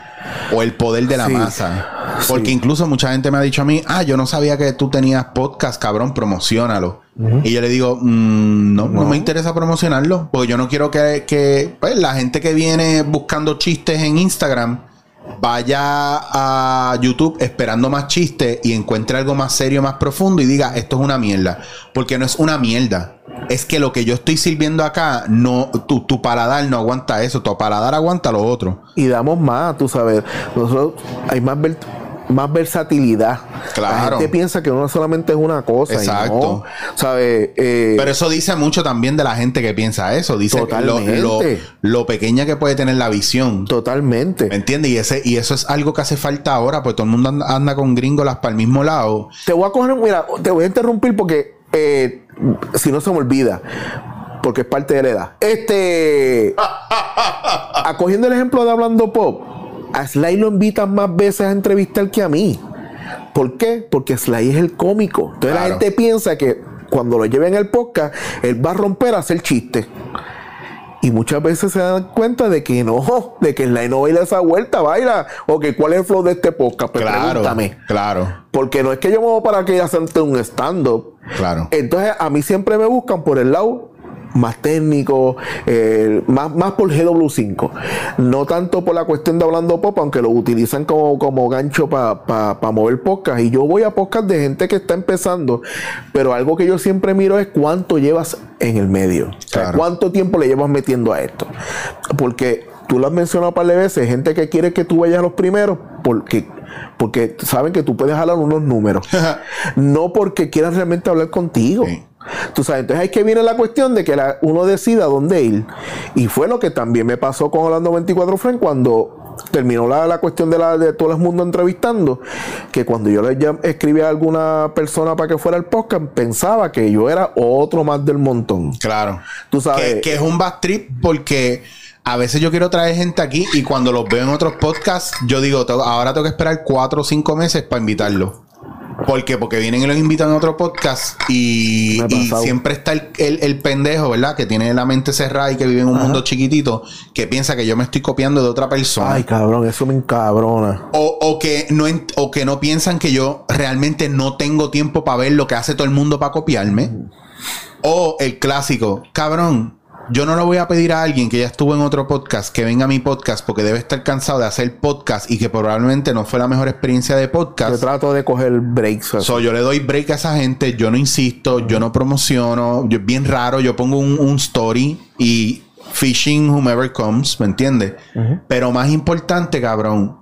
o el poder de la Sí. masa. Porque incluso mucha gente me ha dicho a mí, ah, yo no sabía que tú tenías podcast, cabrón, promocionalo. Y yo le digo, "Mm, no, no, me interesa promocionarlo, porque yo no quiero que, que, pues, la gente que viene buscando chistes en Instagram vaya a YouTube esperando más chistes y encuentre algo más serio, más profundo y diga, esto es una mierda. Porque no es una mierda. Es que lo que yo estoy sirviendo acá, no, tu, tu paladar no aguanta eso, tu paladar aguanta lo otro. Y damos más, tú sabes. Nosotros hay más, más versatilidad. Claro. La gente piensa que uno solamente es una cosa. y Exacto. no, ¿sabes? Eh, Pero eso dice mucho también de la gente que piensa eso. Dice lo, Totalmente. lo, lo pequeña que puede tener la visión. totalmente. ¿Me entiendes? Y, ese, y eso es algo que hace falta ahora, pues todo el mundo anda, anda con gringolas para el mismo lado. Te voy a coger, mira, te voy a interrumpir porque eh, si no se me olvida, porque es parte de la edad. Este, acogiendo el ejemplo de Hablando Pop, a Sly lo invitan más veces a entrevistar que a mí. ¿Por qué? Porque Sly es el cómico. Entonces la gente piensa que cuando lo lleven el podcast, él va a romper a hacer chistes. Y muchas veces se dan cuenta de que no, de que Sly no baila esa vuelta, baila. O que cuál es el flow de este podcast. Pues Claro, pregúntame. claro, Porque no es que yo me voy para que hacerte un stand-up. claro. Entonces, a mí siempre me buscan por el lado más técnico, eh, más, más por GW5. No tanto por la cuestión de hablando pop, aunque lo utilizan como, como gancho para mover podcast. Y yo voy a podcast de gente que está empezando, pero algo que yo siempre miro es cuánto llevas en el medio. O sea, Claro. cuánto tiempo le llevas metiendo a esto. Porque tú lo has mencionado un par de veces, gente que quiere que tú vayas a los primeros, porque, porque saben que tú puedes hablar unos números. no porque quieran realmente hablar contigo. Sí. Tú sabes, entonces ahí que viene la cuestión de que la- uno decida dónde ir. Y fue lo que también me pasó con Orlando 24 Friends cuando terminó la, la cuestión de, la, de todo el mundo entrevistando, que cuando yo le escribí a alguna persona para que fuera el podcast, pensaba que yo era otro más del montón. Claro. Tú sabes. Que, que es un bad trip porque a veces yo quiero traer gente aquí y cuando los veo en otros podcasts, yo digo, "Tengo- ahora tengo que esperar cuatro o cinco meses para invitarlos. ¿Por qué? Porque vienen y los invitan a otro podcast y, siempre está el, el- el pendejo, ¿verdad? Que tiene la mente cerrada y que vive en un mundo chiquitito, que piensa que yo me estoy copiando de otra persona. Ay, cabrón, eso me encabrona. O, o que no o que no piensan que yo realmente no tengo tiempo para ver lo que hace todo el mundo para copiarme. O el clásico, cabrón, yo no le voy a pedir a alguien que ya estuvo en otro podcast que venga a mi podcast porque debe estar cansado de hacer podcast y que probablemente no fue la mejor experiencia de Yo podcast. trato de coger breaks. So, yo le doy break a esa gente, yo no insisto, yo no promociono, yo, es bien raro, yo pongo un, un story y fishing whomever comes, ¿me entiendes? Pero más importante, cabrón,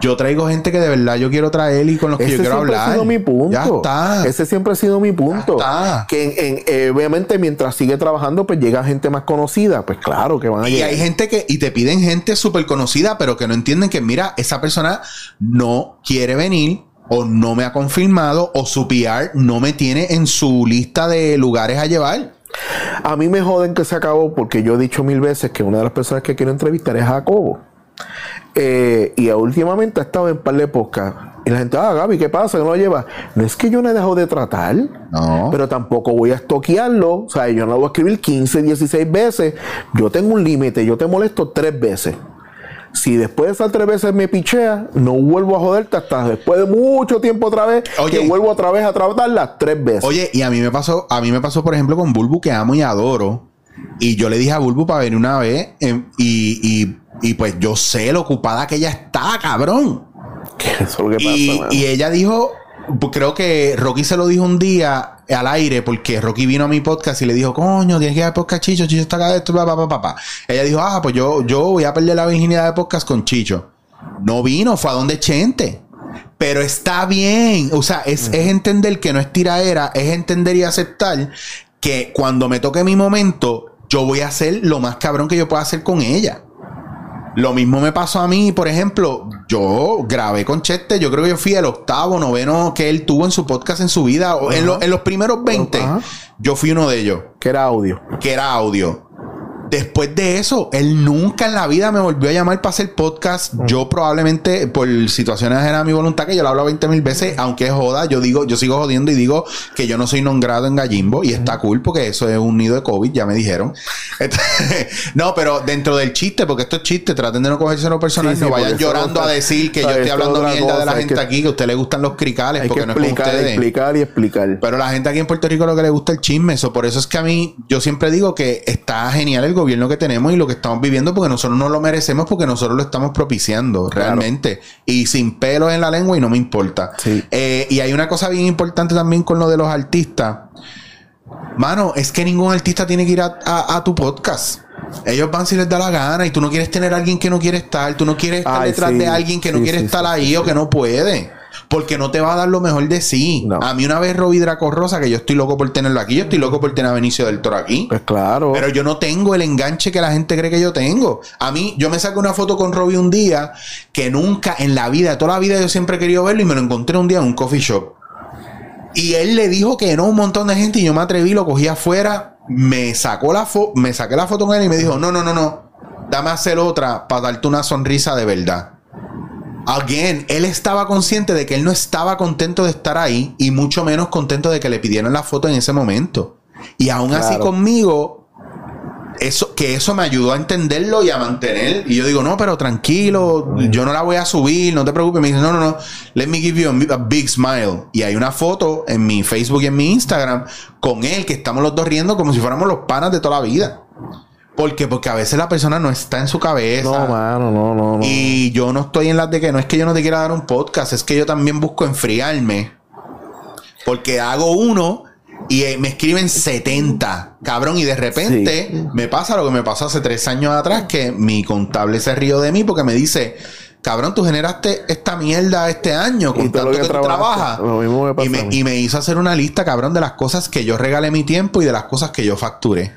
yo traigo gente que de verdad yo quiero traer y con los que Ese yo quiero siempre hablar. ha sido mi punto. Ya está. Ese siempre ha sido mi punto. Ya está. Que en- en- eh, obviamente mientras sigue trabajando, pues llega gente más conocida. Pues claro que van a Y llegar. hay gente que, y te piden gente súper conocida, pero que no entienden que, mira, esa persona no quiere venir, o no me ha confirmado, o su PR no me tiene en su lista de lugares a llevar. A mí me joden que se acabó porque yo he dicho mil veces que una de las personas que quiero entrevistar es Jacobo. Eh, y últimamente ha estado en par de podcasts. Y la gente, ah, Gaby, ¿qué pasa? ¿Que no lo lleva? No es que yo no he dejado de tratar. No. Pero tampoco voy a estoquearlo. O sea, yo no lo voy a escribir 15, 16 veces. Yo tengo un límite. Yo te molesto tres veces. Si después de esas tres veces me pichea, no vuelvo a joderte hasta después de mucho tiempo otra vez. Oye. que vuelvo otra vez a tratarlas tres veces. Oye, y a mí me pasó, a mí me pasó, por ejemplo, con Bulbu, que amo y adoro. Y yo le dije a Bulbu para venir una vez. em, y, y- y pues yo sé lo ocupada que ella está, cabrón. Eso es lo que pasa, Y, y ella dijo, pues, creo que Rocky se lo dijo un día al aire, porque Rocky vino a mi podcast y le dijo, coño, tienes que ir al podcast Chicho, Chicho está acá, esto, papá, papá, papá. Ella dijo, ah, pues yo, yo voy a perder la virginidad de podcast con Chicho. No vino, fue a donde Chente. Pero está bien. O sea, es, es entender que no es tiraera, es entender y aceptar que cuando me toque mi momento, yo voy a hacer lo más cabrón que yo pueda hacer con ella. Lo mismo me pasó a mí, por ejemplo, yo grabé con Chete, yo creo que yo fui el octavo, noveno que él tuvo en su podcast en su vida, o en, lo- en los primeros 20, Ajá. yo fui uno de ellos, Que era audio. que era audio. Después de eso, él nunca en la vida me volvió a llamar para hacer podcast. Yo probablemente, por situaciones ajenas a mi voluntad, que yo lo hablo 20 mil veces, aunque es joda, yo digo, yo sigo jodiendo y digo que yo no soy non grado en Gallimbo y está cool porque eso es un nido de COVID, ya me dijeron. Entonces, no, pero dentro del chiste, porque esto es chiste, traten de no cogerse personal, Sí, sí, no vayan llorando a decir que yo estoy Esto es hablando mierda de la gente que- aquí, que a usted le gustan los cricales, porque no es ustedes. explicar y explicar. Pero la gente aquí en Puerto Rico lo que le gusta el chisme, eso por eso es que a mí yo siempre digo que está genial el gobierno que tenemos y lo que estamos viviendo porque nosotros no lo merecemos porque nosotros lo estamos propiciando realmente y sin pelos en la lengua y no me importa. Sí. Eh, y hay una cosa bien importante también con lo de los artistas. Mano, es que ningún artista tiene que ir a, a- a tu podcast. Ellos van si les da la gana y tú no quieres tener a alguien que no quiere estar, tú no quieres estar Ay, detrás sí. de alguien que no Sí, quiere estar ahí o que no puede. Porque no te va a dar lo mejor de sí. No. A mí una vez Robbie Draco Rosa, que yo estoy loco por tenerlo aquí, yo estoy loco por tener a Benicio del Toro aquí. Pues claro. Pero yo no tengo el enganche que la gente cree que yo tengo. A mí, yo me saqué una foto con Robbie un día que nunca en la vida, toda la vida yo siempre he querido verlo y me lo encontré un día en un coffee shop. Y él le dijo que no un montón de gente y yo me atreví, lo cogí afuera, me sacó la foto, me saqué la foto con él y me dijo, no, no, no, no, dame a hacer otra para darte una sonrisa de verdad. Again, él estaba consciente de que él no estaba contento de estar ahí y mucho menos contento de que le pidieran la foto en ese momento. Y aún así conmigo, eso, que eso me ayudó a entenderlo y a mantener. Y yo digo, no, pero tranquilo, yo no la voy a subir, no te preocupes. Me dice, no, no, no, let me give you a, a big smile. Y hay una foto en mi Facebook y en mi Instagram con él, que estamos los dos riendo como si fuéramos los panas de toda la vida. ¿Por qué? Porque a veces la persona no está en su cabeza. No, mano, no, no, no. Y yo no estoy en las de que no es que yo no te quiera dar un podcast, es que yo también busco enfriarme. Porque hago uno y eh, me escriben 70, cabrón, y de repente Sí. me pasa lo que me pasó hace tres años atrás, que mi contable se rió de mí porque me dice, cabrón, tú generaste esta mierda este año con tanto lo que, que tú trabajas. Lo mismo me pasa y, me, y me hizo hacer una lista, cabrón, de las cosas que yo regalé mi tiempo y de las cosas que yo facturé.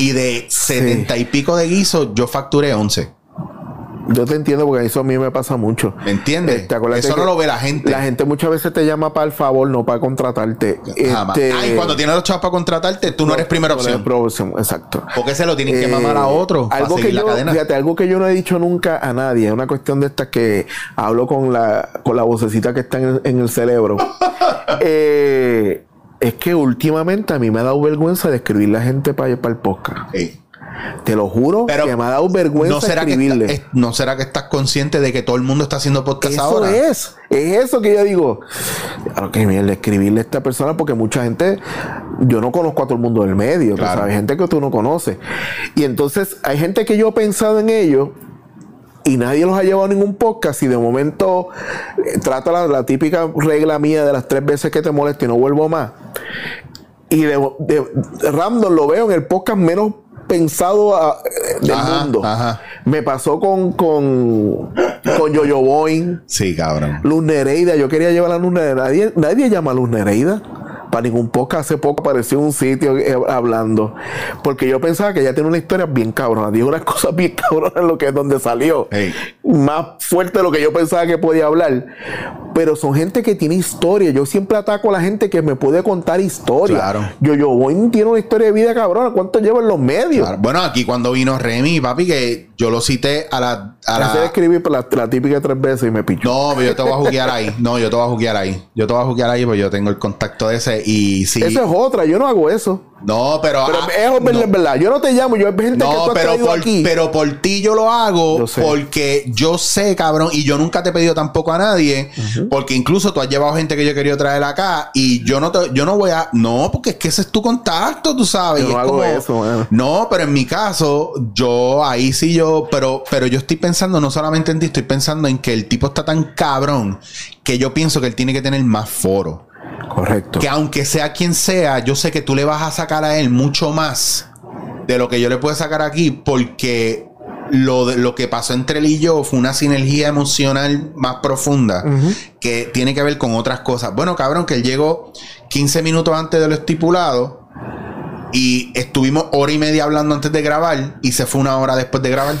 Y de setenta y pico de guisos, yo facturé 11. Yo te entiendo porque eso a mí me pasa mucho. ¿Me entiendes? Este, Eso no lo ve la gente. La gente muchas veces te llama para el favor, no para contratarte. Jamás. Este, Ah, y cuando tienes los chavos para contratarte, tú no, eres primera no opción. opción, Exacto. Porque se lo tienen que Eh, mamar a otro para algo que la yo, cadena. Fíjate, algo que yo no he dicho nunca a nadie, es una cuestión de estas que hablo con la, con la vocecita que está en el, en el cerebro. Eh, es que últimamente a mí me ha dado vergüenza de escribirle a gente para, para el podcast. Sí. Te lo juro Pero que me ha dado vergüenza ¿No será, que escribirle. está- es- ¿No será que estás consciente de que todo el mundo está haciendo podcast Eso ahora? es, es eso que yo digo. Ok, mierda, escribirle a esta persona porque mucha gente, yo no conozco a todo el mundo del medio, Claro. sabes, gente que tú no conoces. Y entonces hay gente que yo he pensado en ellos y nadie los ha llevado a ningún podcast y de momento eh, trata la, la típica regla mía de las tres veces que te moleste y no vuelvo más. Y de, de- random lo veo en el podcast menos pensado a- del Ajá, mundo. ajá. Me pasó con, con, con Yoyo Boing. Sí, cabrón. Luz Nereida, yo quería llevar a Luz Nereida. Nadie, nadie llama a Luz Nereida. Para ningún podcast hace poco apareció en un sitio eh, hablando. Porque yo pensaba que ella tiene una historia bien cabrona. Dijo unas cosas bien cabronas lo que es donde salió. Hey. Más fuerte de lo que yo pensaba que podía hablar. Pero son gente que tiene historia. Yo siempre ataco a la gente que me puede contar historia. Claro. Yo, yo, Boing tiene una historia de vida cabrona. ¿Cuánto lleva en los medios? Claro. Bueno, aquí cuando vino Remy, papi, que yo lo cité a la... A de la escribir la, la típica tres veces y me pichó. no, pero yo te voy a juguear ahí. No, yo te voy a juguear ahí. Yo te voy a juguear ahí porque yo tengo el contacto ese y sí. Eso es otra. Yo no hago eso. No, pero... Pero ah, es verdad, no. es verdad. Yo no te llamo, yo hay gente que tú has pero por, aquí. pero por ti yo lo hago Yo porque yo sé, cabrón, y yo nunca te he pedido tampoco a nadie, porque incluso tú has llevado gente que yo he querido traer acá y yo no te, yo no voy a, no, porque es que ese es tu contacto, tú sabes. Yo no es hago como- eso. No, pero en mi caso, yo ahí sí yo, pero, pero yo estoy pensando no solamente en ti, estoy pensando en que el tipo está tan cabrón que yo pienso que él tiene que tener más foro. Correcto. Que aunque sea quien sea, yo sé que tú le vas a sacar a él mucho más de lo que yo le puedo sacar aquí, porque lo, de- lo que pasó entre él y yo fue una sinergia emocional más profunda que tiene que ver con otras cosas. Bueno, cabrón, que él llegó 15 minutos antes de lo estipulado y estuvimos hora y media hablando antes de grabar y se fue una hora después de grabar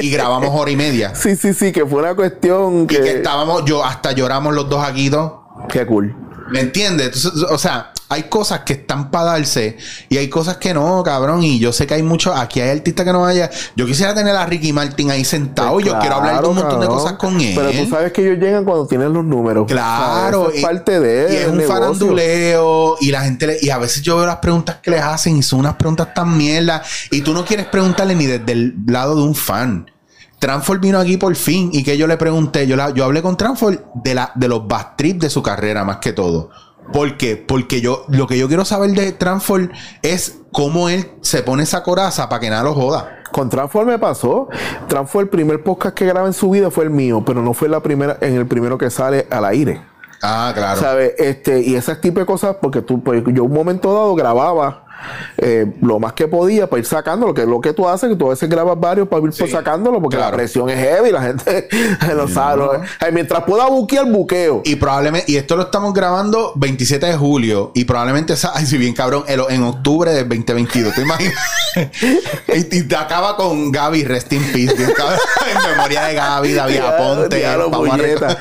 y grabamos hora y media. Sí, sí, sí, que fue una cuestión Y que. que estábamos, yo hasta lloramos los dos aquí dos. Qué cool. ¿Me entiendes? Entonces, o sea, hay cosas que están para darse y hay cosas que no, cabrón. Y yo sé que hay muchos, aquí hay artistas que no vaya. Yo quisiera tener a Ricky Martin ahí sentado. Pues yo quiero hablar de un montón de cosas con él. Pero tú sabes que ellos llegan cuando tienen los números. Claro, O sea, es y- parte de y es un negocio. faranduleo y la gente le- y a veces yo veo las preguntas que les hacen y son unas preguntas tan mierda y tú no quieres preguntarle ni desde el lado de un fan. Transform vino aquí por fin y que yo le pregunté, yo, la- yo hablé con Transform de, la, de los bad trips de su carrera más que todo. ¿Por qué? Porque yo lo que yo quiero saber de Transform es cómo él se pone esa coraza para que nada lo joda. Con Transform me pasó. Transform, el primer podcast que graba en su vida fue el mío, pero no fue la primera, en el primero que sale al aire. Ah, claro. ¿Sabes? Este, y ese tipo de cosas, porque tú, pues, yo un momento dado grababa eh, lo más que podía para ir sacándolo, que es lo que tú haces, que tú a veces grabas varios para ir Sí, pues, sacándolo, porque claro. la presión es heavy, la gente sabe. lo- eh, mientras pueda buquear, buqueo. Y probablemente, y esto lo estamos grabando 27 de julio, y probablemente, ay, si bien cabrón, en, en octubre del 2022, ¿te imaginas? y, y te acaba con Gaby, rest in peace, bien cabrón, en memoria de Gaby, David Aponte, a recordar-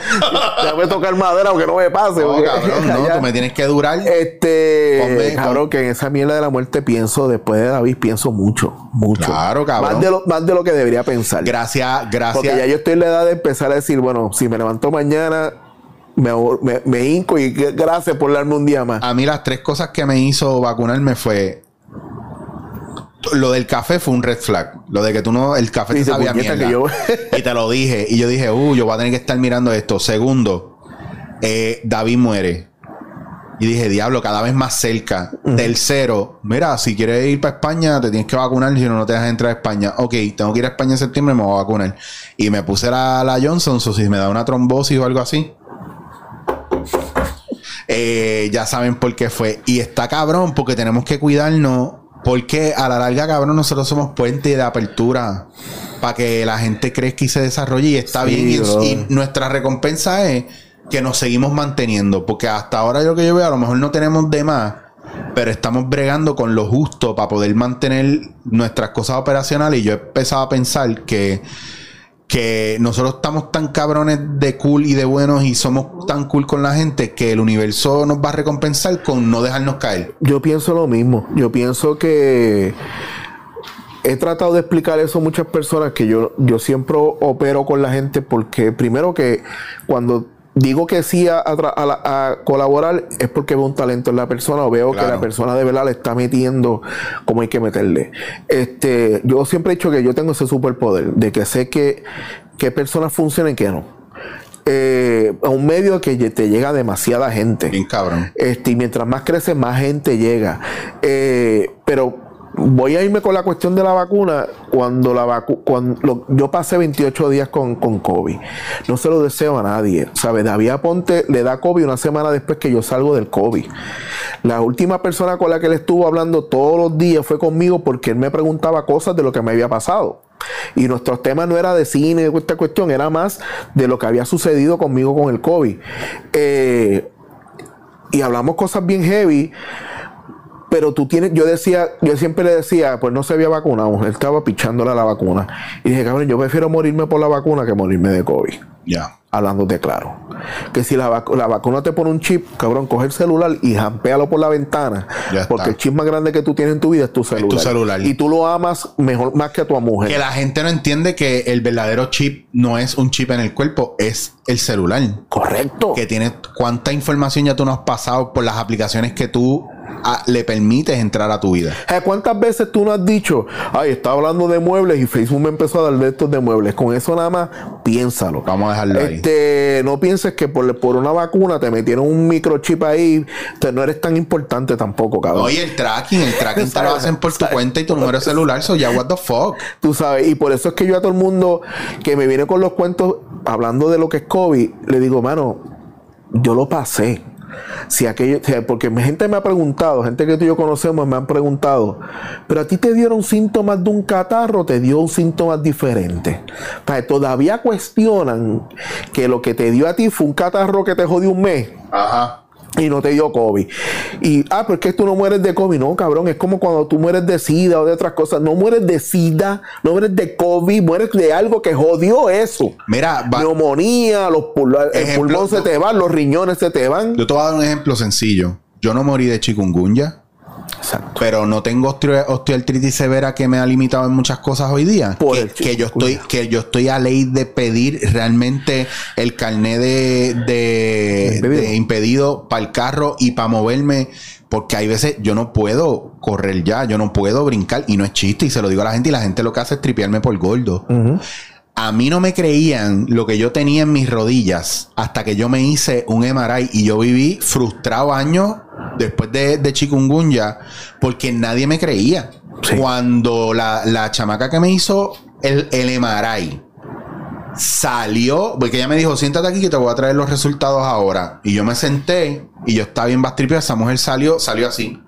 Ya me tocar madera aunque no me pase. No, porque- cabrón, no, Ya. tú me tienes que durar. Este, Ponme- cabrón, que en esa mierda de la muerte pienso, después de David pienso mucho, mucho. Claro, cabrón. Más de lo, más de lo que debería pensar. Gracias, gracias. Porque ya yo estoy en la edad de empezar a decir, bueno, si me levanto mañana, me, me, me hinco y gracias por darme un día más. A mí las tres cosas que me hizo vacunarme fue lo del café fue un red flag. Lo de que tú no, el café te sabía mierda. que yo- y te lo dije. Y yo dije, uh, yo voy a tener que estar mirando esto. Segundo, eh, David muere. Y dije, diablo, cada vez más cerca. Tercero, mira, si quieres ir para España, te tienes que vacunar, si no, no te dejas entrar a España. Ok, tengo que ir a España en septiembre, me voy a vacunar. Y me puse la, la Johnson, o si me da una trombosis o algo así. Eh, ya saben por qué fue. Y está cabrón, porque tenemos que cuidarnos. Porque a la larga, cabrón, nosotros somos puente de apertura para que la gente crezca y se desarrolle. Y está Sí, bien. Y, y nuestra recompensa es que nos seguimos manteniendo. Porque hasta ahora, yo lo que yo veo, a lo mejor no tenemos de más. Pero estamos bregando con lo justo para poder mantener nuestras cosas operacionales. Y yo he empezado a pensar que que nosotros estamos tan cabrones de cool y de buenos y somos tan cool con la gente que el universo nos va a recompensar con no dejarnos caer. Yo pienso lo mismo. Yo pienso que he tratado de explicar eso a muchas personas que yo, yo siempre opero con la gente porque primero que cuando digo que sí a, a tra- a la- a colaborar es porque veo un talento en la persona o veo que la persona de verdad le está metiendo como hay que meterle. Este, yo siempre he dicho que yo tengo ese superpoder de que sé que, que personas funcionan y que no. Eh, a un medio que te llega demasiada gente. Bien cabrón. Este, y mientras más crece, más gente llega. Eh, pero voy a irme con la cuestión de la vacuna. Cuando la vacu cuando yo pasé 28 días con, con COVID, no se lo deseo a nadie. ¿Sabes? David Aponte le da COVID una semana después que yo salgo del COVID. La última persona con la que él estuvo hablando todos los días fue conmigo porque él me preguntaba cosas de lo que me había pasado. Y nuestros temas no era de cine, de esta cuestión, era más de lo que había sucedido conmigo con el COVID. Eh, y hablamos cosas bien heavy. Pero tú tienes, yo decía, yo siempre le decía, pues no se había vacunado, él estaba pichándole a la vacuna. Y dije, cabrón, yo prefiero morirme por la vacuna que morirme de COVID. Ya. Hablándote claro. Que si la, vacu- la vacuna te pone un chip, cabrón, coge el celular y jampéalo por la ventana. Ya está. porque el chip más grande que tú tienes en tu vida es tu celular. celular. Y tú lo amas mejor más que a tu mujer. Que la gente no entiende que el verdadero chip no es un chip en el cuerpo, es el celular. Correcto. Que tiene cuánta información ya tú nos has pasado por las aplicaciones que tú le permites entrar a tu vida. Eh, ¿Cuántas veces tú no has dicho, ay, estaba hablando de muebles y Facebook me empezó a dar de estos de muebles? Con eso nada más, piénsalo. Vamos a dejarlo ahí. Este, no pienses que por, por una vacuna te metieron un microchip ahí, te- no eres tan importante tampoco, cabrón. Oye, el tracking, el tracking te lo hacen por tu cuenta y tu número de celular, so ya what the fuck. Tú sabes, y por eso es que yo a todo el mundo que me viene con los cuentos hablando de lo que es COVID, le digo, mano, yo lo pasé. Si aquello, porque gente me ha preguntado, gente que tú y yo conocemos me han preguntado, pero a ti te dieron síntomas de un catarro, te dio un síntoma diferente. O sea, todavía cuestionan que lo que te dio a ti fue un catarro que te jodió un mes Ajá. Y no te dio COVID. Y, ah, pero es que tú no mueres de COVID. No, cabrón, es como cuando tú mueres de SIDA o de otras cosas. No mueres de SIDA, no mueres de COVID, mueres de algo que jodió eso. Mira, va- Neumonía, los pul- el pulmón se te van, los riñones se te van. yo te voy a dar un ejemplo sencillo. Yo no morí de chikungunya. Exacto. pero no tengo osteo- osteoartritis severa que me ha limitado en muchas cosas hoy día. Que, que yo estoy, que yo estoy a ley de pedir realmente el carné de, de, Impedido. de impedido para el carro y para moverme. Porque hay veces yo no puedo correr ya, yo no puedo brincar y no es chiste y se lo digo a la gente y la gente lo que hace es tripearme por gordo. A mí no me creían lo que yo tenía en mis rodillas hasta que yo me hice un MRI y yo viví frustrado años después de, de chikungunya porque nadie me creía. Sí. Cuando la, la chamaca que me hizo el, el MRI salió, porque ella me dijo, siéntate aquí que te voy a traer los resultados ahora. Y yo me senté y yo estaba bien bastripeado. Esa mujer salió, salió así.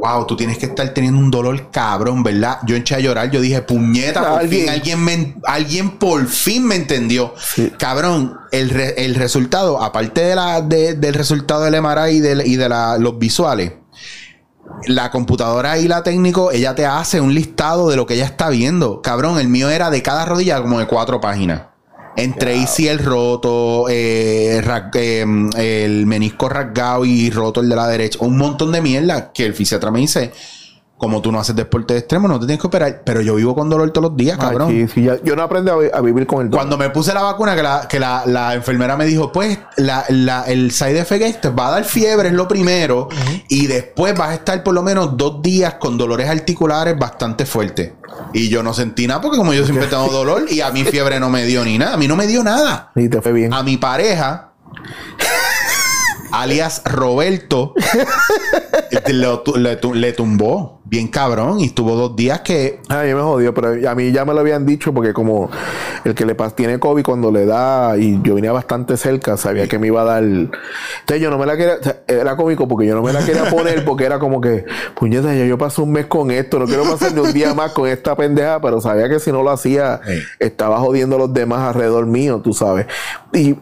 Wow, tú tienes que estar teniendo un dolor cabrón, ¿verdad? Yo eché a llorar, yo dije, puñeta, por Alguien. fin alguien, me, alguien por fin me entendió. Sí. Cabrón, el, re- el resultado, aparte de la, de- del resultado del MRI y de, y de la- los visuales, la computadora y la técnico, ella te hace un listado de lo que ella está viendo. Cabrón, el mío era de cada rodilla como de cuatro páginas. Entre el roto, eh, eh, el menisco rasgado y roto el de la derecha, un montón de mierda que el fisiatra me dice, como tú no haces deporte de extremo, no te tienes que operar, pero yo vivo con dolor todos los días, cabrón. Ay, sí, sí, ya- yo no aprendí a, vi- a vivir con el dolor. Cuando me puse la vacuna, que la, que la, la enfermera me dijo, pues, la, la- el side effect es, te va a dar fiebre, es lo primero, y después vas a estar por lo menos dos días con dolores articulares bastante fuertes. Y yo no sentí nada, porque como yo siempre tengo dolor, y a mí fiebre no me dio ni nada, a mí no me dio nada. Y te fue bien. A mi pareja, alias Roberto, le, le- le tumbó bien cabrón, y estuvo dos días que A mí me jodió, pero a mí ya me lo habían dicho porque como el que le tiene COVID cuando le da y yo venía bastante cerca, sabía que me iba a dar. Entonces yo no me la quería, era cómico porque yo no me la quería poner porque era como que, puñeta, ya yo pasé un mes con esto, no quiero pasar ni un día más con esta pendeja, pero sabía que si no lo hacía, Sí. estaba jodiendo a los demás alrededor mío, tú sabes. Y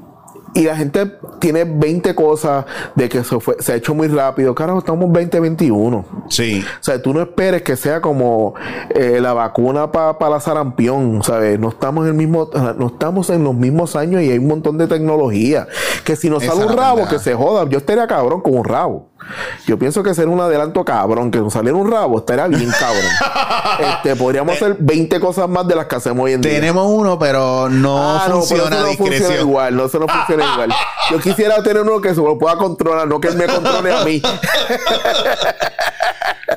y la gente tiene 20 cosas de que se, fue, se ha hecho muy rápido. Carajo, estamos en 2021. sí. O sea, tú no esperes que sea como eh, la vacuna para la sarampión, ¿sabes? No estamos en el mismo, no estamos en los mismos años y hay un montón de tecnología. Que si nos Esa sale un rabo, que se joda. Yo estaría cabrón con un rabo. Yo pienso que sería un adelanto cabrón, que nos saliera un rabo, estaría bien cabrón. este, podríamos hacer 20 cosas más de las que hacemos hoy en día. Tenemos uno, pero no Ah, no, pero funciona eso no funciona discreción. igual, no, eso no funciona igual. Yo quisiera tener uno que se lo pueda controlar, no que él me controle a mí.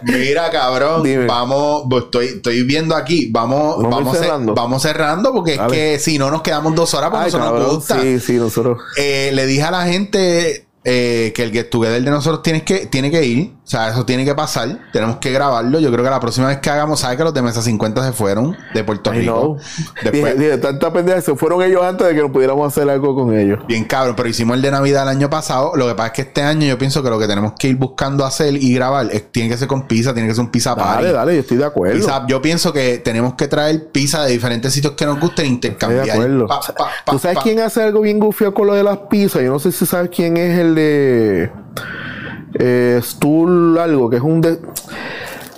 Mira, cabrón, Dime. vamos, estoy, estoy viendo aquí, vamos, Vamos vamos, cer- cerrando. vamos cerrando porque es que si no nos quedamos dos horas, porque Ay, eso nos cabrón, gusta. sí, sí, nosotros. Eh, le dije a la gente eh, que el get together de nosotros tiene que, tiene que ir. O sea, eso tiene que pasar. Tenemos que grabarlo. Yo creo que la próxima vez que hagamos, ¿sabes que los de Mesa 50 se fueron de Puerto Rico? Después, Dije, dije, tanta pendeja, se fueron ellos antes de que no pudiéramos hacer algo con ellos. Bien cabrón, pero hicimos el de Navidad el año pasado. Lo que pasa es que este año yo pienso que lo que tenemos que ir buscando hacer y grabar es- tiene que ser con pizza, tiene que ser un pizza party. Dale, dale, yo estoy de acuerdo. Pizza- yo pienso que tenemos que traer pizza de diferentes sitios que nos gusten e Estoy de intercambiar. acuerdo. Pa, pa, pa, ¿Tú sabes quién hace algo bien gufio con lo de las pizzas? Yo no sé si sabes quién es el de eh, Stuhl algo, que es un de...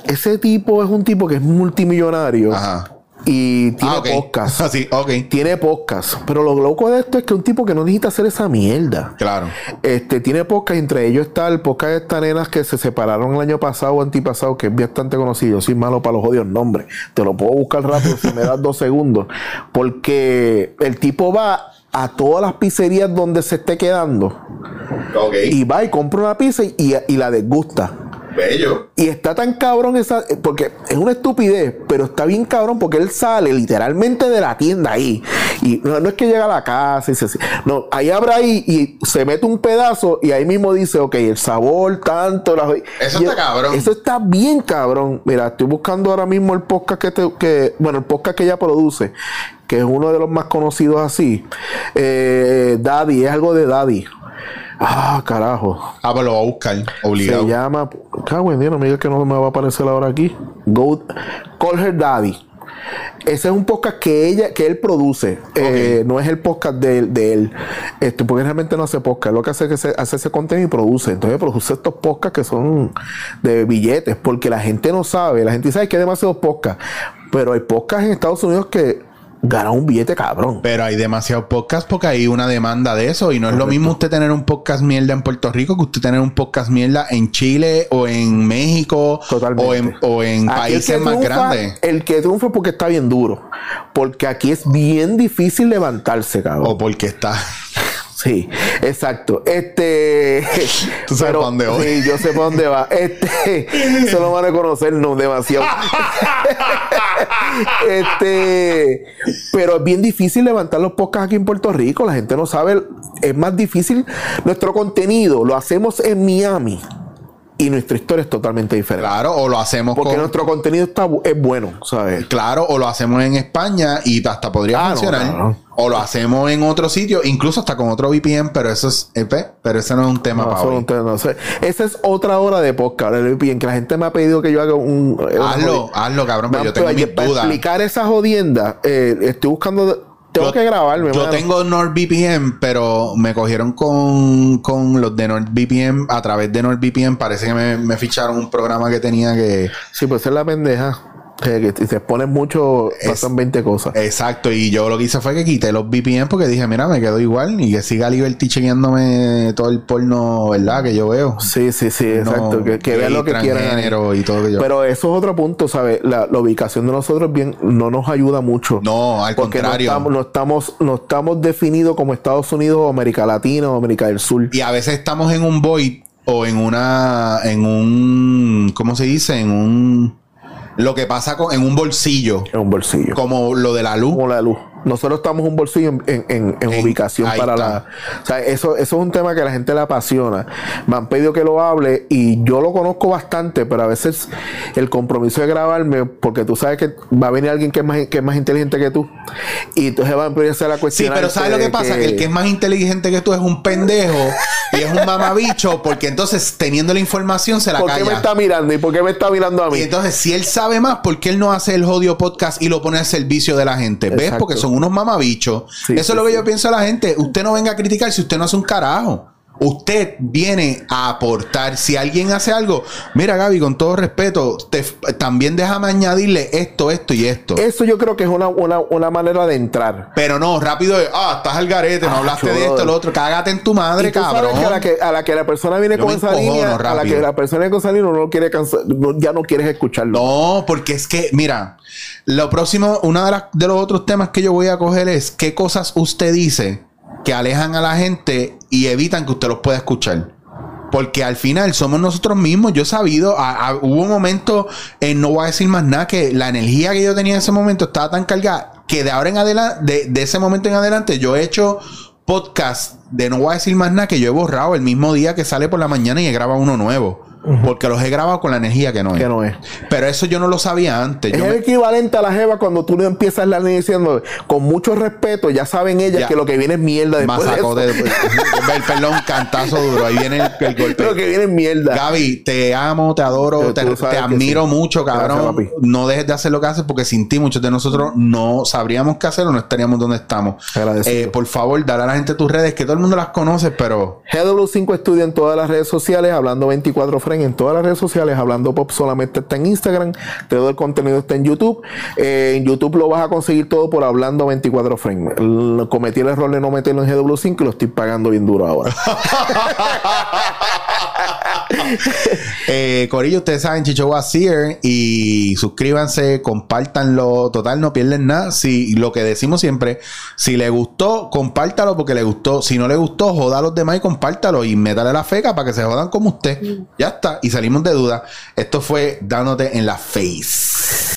Ese tipo es un tipo que es multimillonario Ajá. y tiene Ah, podcast. Así, ok. Tiene podcast. Pero lo loco de esto es que es un tipo que no necesita hacer esa mierda. Claro. Este tiene podcast, entre ellos está el podcast de estas nenas que se separaron el año pasado o antipasado, que es bastante conocido. Soy malo para los odios nombres. Te lo puedo buscar rápido si me das dos segundos. Porque el tipo va a todas las pizzerías donde se esté quedando y va y compra una pizza y, y la desgusta. Bello. Y está tan cabrón esa, porque es una estupidez, pero está bien cabrón porque él sale literalmente de la tienda ahí. Y no, no es que llega a la casa y se, no, ahí abre ahí y se mete un pedazo y ahí mismo dice, ok, el sabor, tanto. la- Eso y está cabrón. Eso está bien cabrón. Mira, estoy buscando ahora mismo el podcast que, te- que bueno, el podcast que ella produce, que es uno de los más conocidos así. Eh, Daddy, es algo de Daddy. Ah, carajo. Ah, pues lo voy a buscar. Obligado. Se llama. Cago en Dios, no me digas que no me va a aparecer ahora aquí. Go, Call Her Daddy. Ese es un podcast que ella, que él produce. Eh, no es el podcast de, él- de él. Este, porque realmente no hace podcast. Lo que hace es que se, hace ese contenido y produce. Entonces produce estos podcasts que son de billetes. Porque la gente no sabe. La gente sabe que hay demasiados podcasts. Pero hay podcasts en Estados Unidos que ganan un billete cabrón. Pero hay demasiados podcasts porque hay una demanda de eso. Y no es lo mismo usted tener un podcast mierda en Puerto Rico que usted tener un podcast mierda en Chile o en México Totalmente. o en, o en países más grandes. El que triunfa es porque está bien duro. Porque aquí es bien difícil levantarse, cabrón. O porque está. Sí, exacto. Este. Tú sabes pa' dónde voy. Sí, yo sé para dónde va. Este. Se lo van a conocer, no demasiado. este. Pero es bien difícil levantar los podcasts aquí en Puerto Rico. La gente no sabe. Es más difícil. Nuestro contenido lo hacemos en Miami. Y nuestra historia es totalmente diferente. Claro, o lo hacemos Porque con. nuestro contenido está, es bueno, ¿sabes? Claro, o lo hacemos en España y hasta podría Ah, no, funcionar. O lo hacemos en otro sitio, incluso hasta con otro VPN, pero eso es. pe, Pero ese no es un tema para hoy. sé. Esa es otra hora de podcast. el VPN, que la gente me ha pedido que yo haga un. Hazlo, hazlo, cabrón, pero Me yo tengo pedido- mis para dudas. explicar esa jodienda, eh, estoy buscando. Tengo Yo- que grabarme. Yo mano. tengo NordVPN, pero me cogieron con, con los de NordVPN. A través de NordVPN parece que me, me ficharon un programa que tenía que... Sí, pues es la pendeja. Que, si te expones mucho, Es- pasan 20 cosas. Exacto, y yo lo que hice fue que quité los VPN porque dije, mira, me quedo igual y que siga Liberty chequeándome todo el porno, ¿verdad? Que yo veo. Sí, sí, sí, No, exacto. Que, que vean lo que quieran. ahí. transgénero y todo lo que yo. Pero eso es otro punto, ¿sabes? La, la ubicación de nosotros bien no nos ayuda mucho. no, al porque contrario. No estamos, no, estamos, no estamos definidos como Estados Unidos o América Latina o América del Sur. Y a veces estamos en un void o en una, en un, ¿cómo se dice? En un, lo que pasa con, en un bolsillo, En un bolsillo. como lo de la luz. Como la luz. Nosotros estamos un bolsillo en, en- en- en ubicación para está. la. O sea, eso, eso es un tema que a la gente le apasiona. Me han pedido que lo hable y yo lo conozco bastante, pero a veces el compromiso de grabarme, porque tú sabes que va a venir alguien que es más, que es más inteligente que tú. Y entonces va a empezar a Sí, cuestionar. pero ¿sabes lo que pasa? Que el que es más inteligente que tú es un pendejo y es un mamabicho porque entonces teniendo la información se la ¿Por qué me calla. está mirando? ¿Y por qué me está mirando a mí? Y entonces, si él sabe más, ¿por qué él no hace el jodido podcast y lo pone al servicio de la gente? ¿Ves? Exacto. Porque son unos mamabichos. Sí, Eso es lo que sí. yo pienso a la gente. Usted no venga a criticar si usted no hace un carajo. Usted viene a aportar. Si alguien hace algo, mira Gaby, con todo respeto, te- también déjame añadirle esto, esto y esto. Eso yo creo que es una, una, una manera de entrar. Pero no, rápido ah, estás al garete, no Ah, hablaste de esto, lo otro. Cágate en tu madre, cabrón. que a la que, a la que la persona viene Yo con esa línea, a la que la persona viene con esa línea, no quiere no- ya no quieres escucharlo. No, porque es que, mira, lo próximo, uno de, de los otros temas que yo voy a coger es qué cosas usted dice que alejan a la gente y evitan que usted los pueda escuchar. Porque al final somos nosotros mismos. Yo he sabido, a- hubo un momento, en no voy a decir más nada, que la energía que yo tenía en ese momento estaba tan cargada que de ahora en adelante, de, de ese momento en adelante, yo he hecho podcast de no voy a decir más nada que yo he borrado el mismo día que sale por la mañana y he grabado uno nuevo. Porque los he grabado con la energía que no es. Que no es. Pero eso yo no lo sabía antes. Es Yo el me- equivalente a la jeva cuando tú le empiezas la línea diciendo con mucho respeto, ya saben ellas Ya. que lo que viene es mierda después de Masacó eso. de, el perdón, cantazo duro. Ahí viene el, el golpe. Lo que viene es mierda. Gaby, te amo, te adoro, te, te admiro sí. mucho, cabrón. Gracias, no dejes de hacer lo que haces porque sin ti muchos de nosotros no sabríamos qué hacer o no estaríamos donde estamos. Eh, por favor, dale a la gente tus redes, que todo el mundo las conoce, pero GW5 Studio en todas las redes sociales, hablando 24 en todas las redes sociales, hablando pop solamente está en Instagram, todo el contenido está en YouTube. Eh, en YouTube lo vas a conseguir todo por hablando 24 frames. Cometí el error de no meterlo en GW5 y lo estoy pagando bien duro ahora. Eh, Corillo, ustedes saben, Chicho Wazir y suscríbanse, compártanlo. Total, no pierden nada. Si lo que decimos siempre, si le gustó, compártalo porque le gustó. Si no le gustó, joda a los demás y compártalo y métale la feca para que se jodan como usted. Ya está. Y salimos de duda. Esto fue dándote en la face.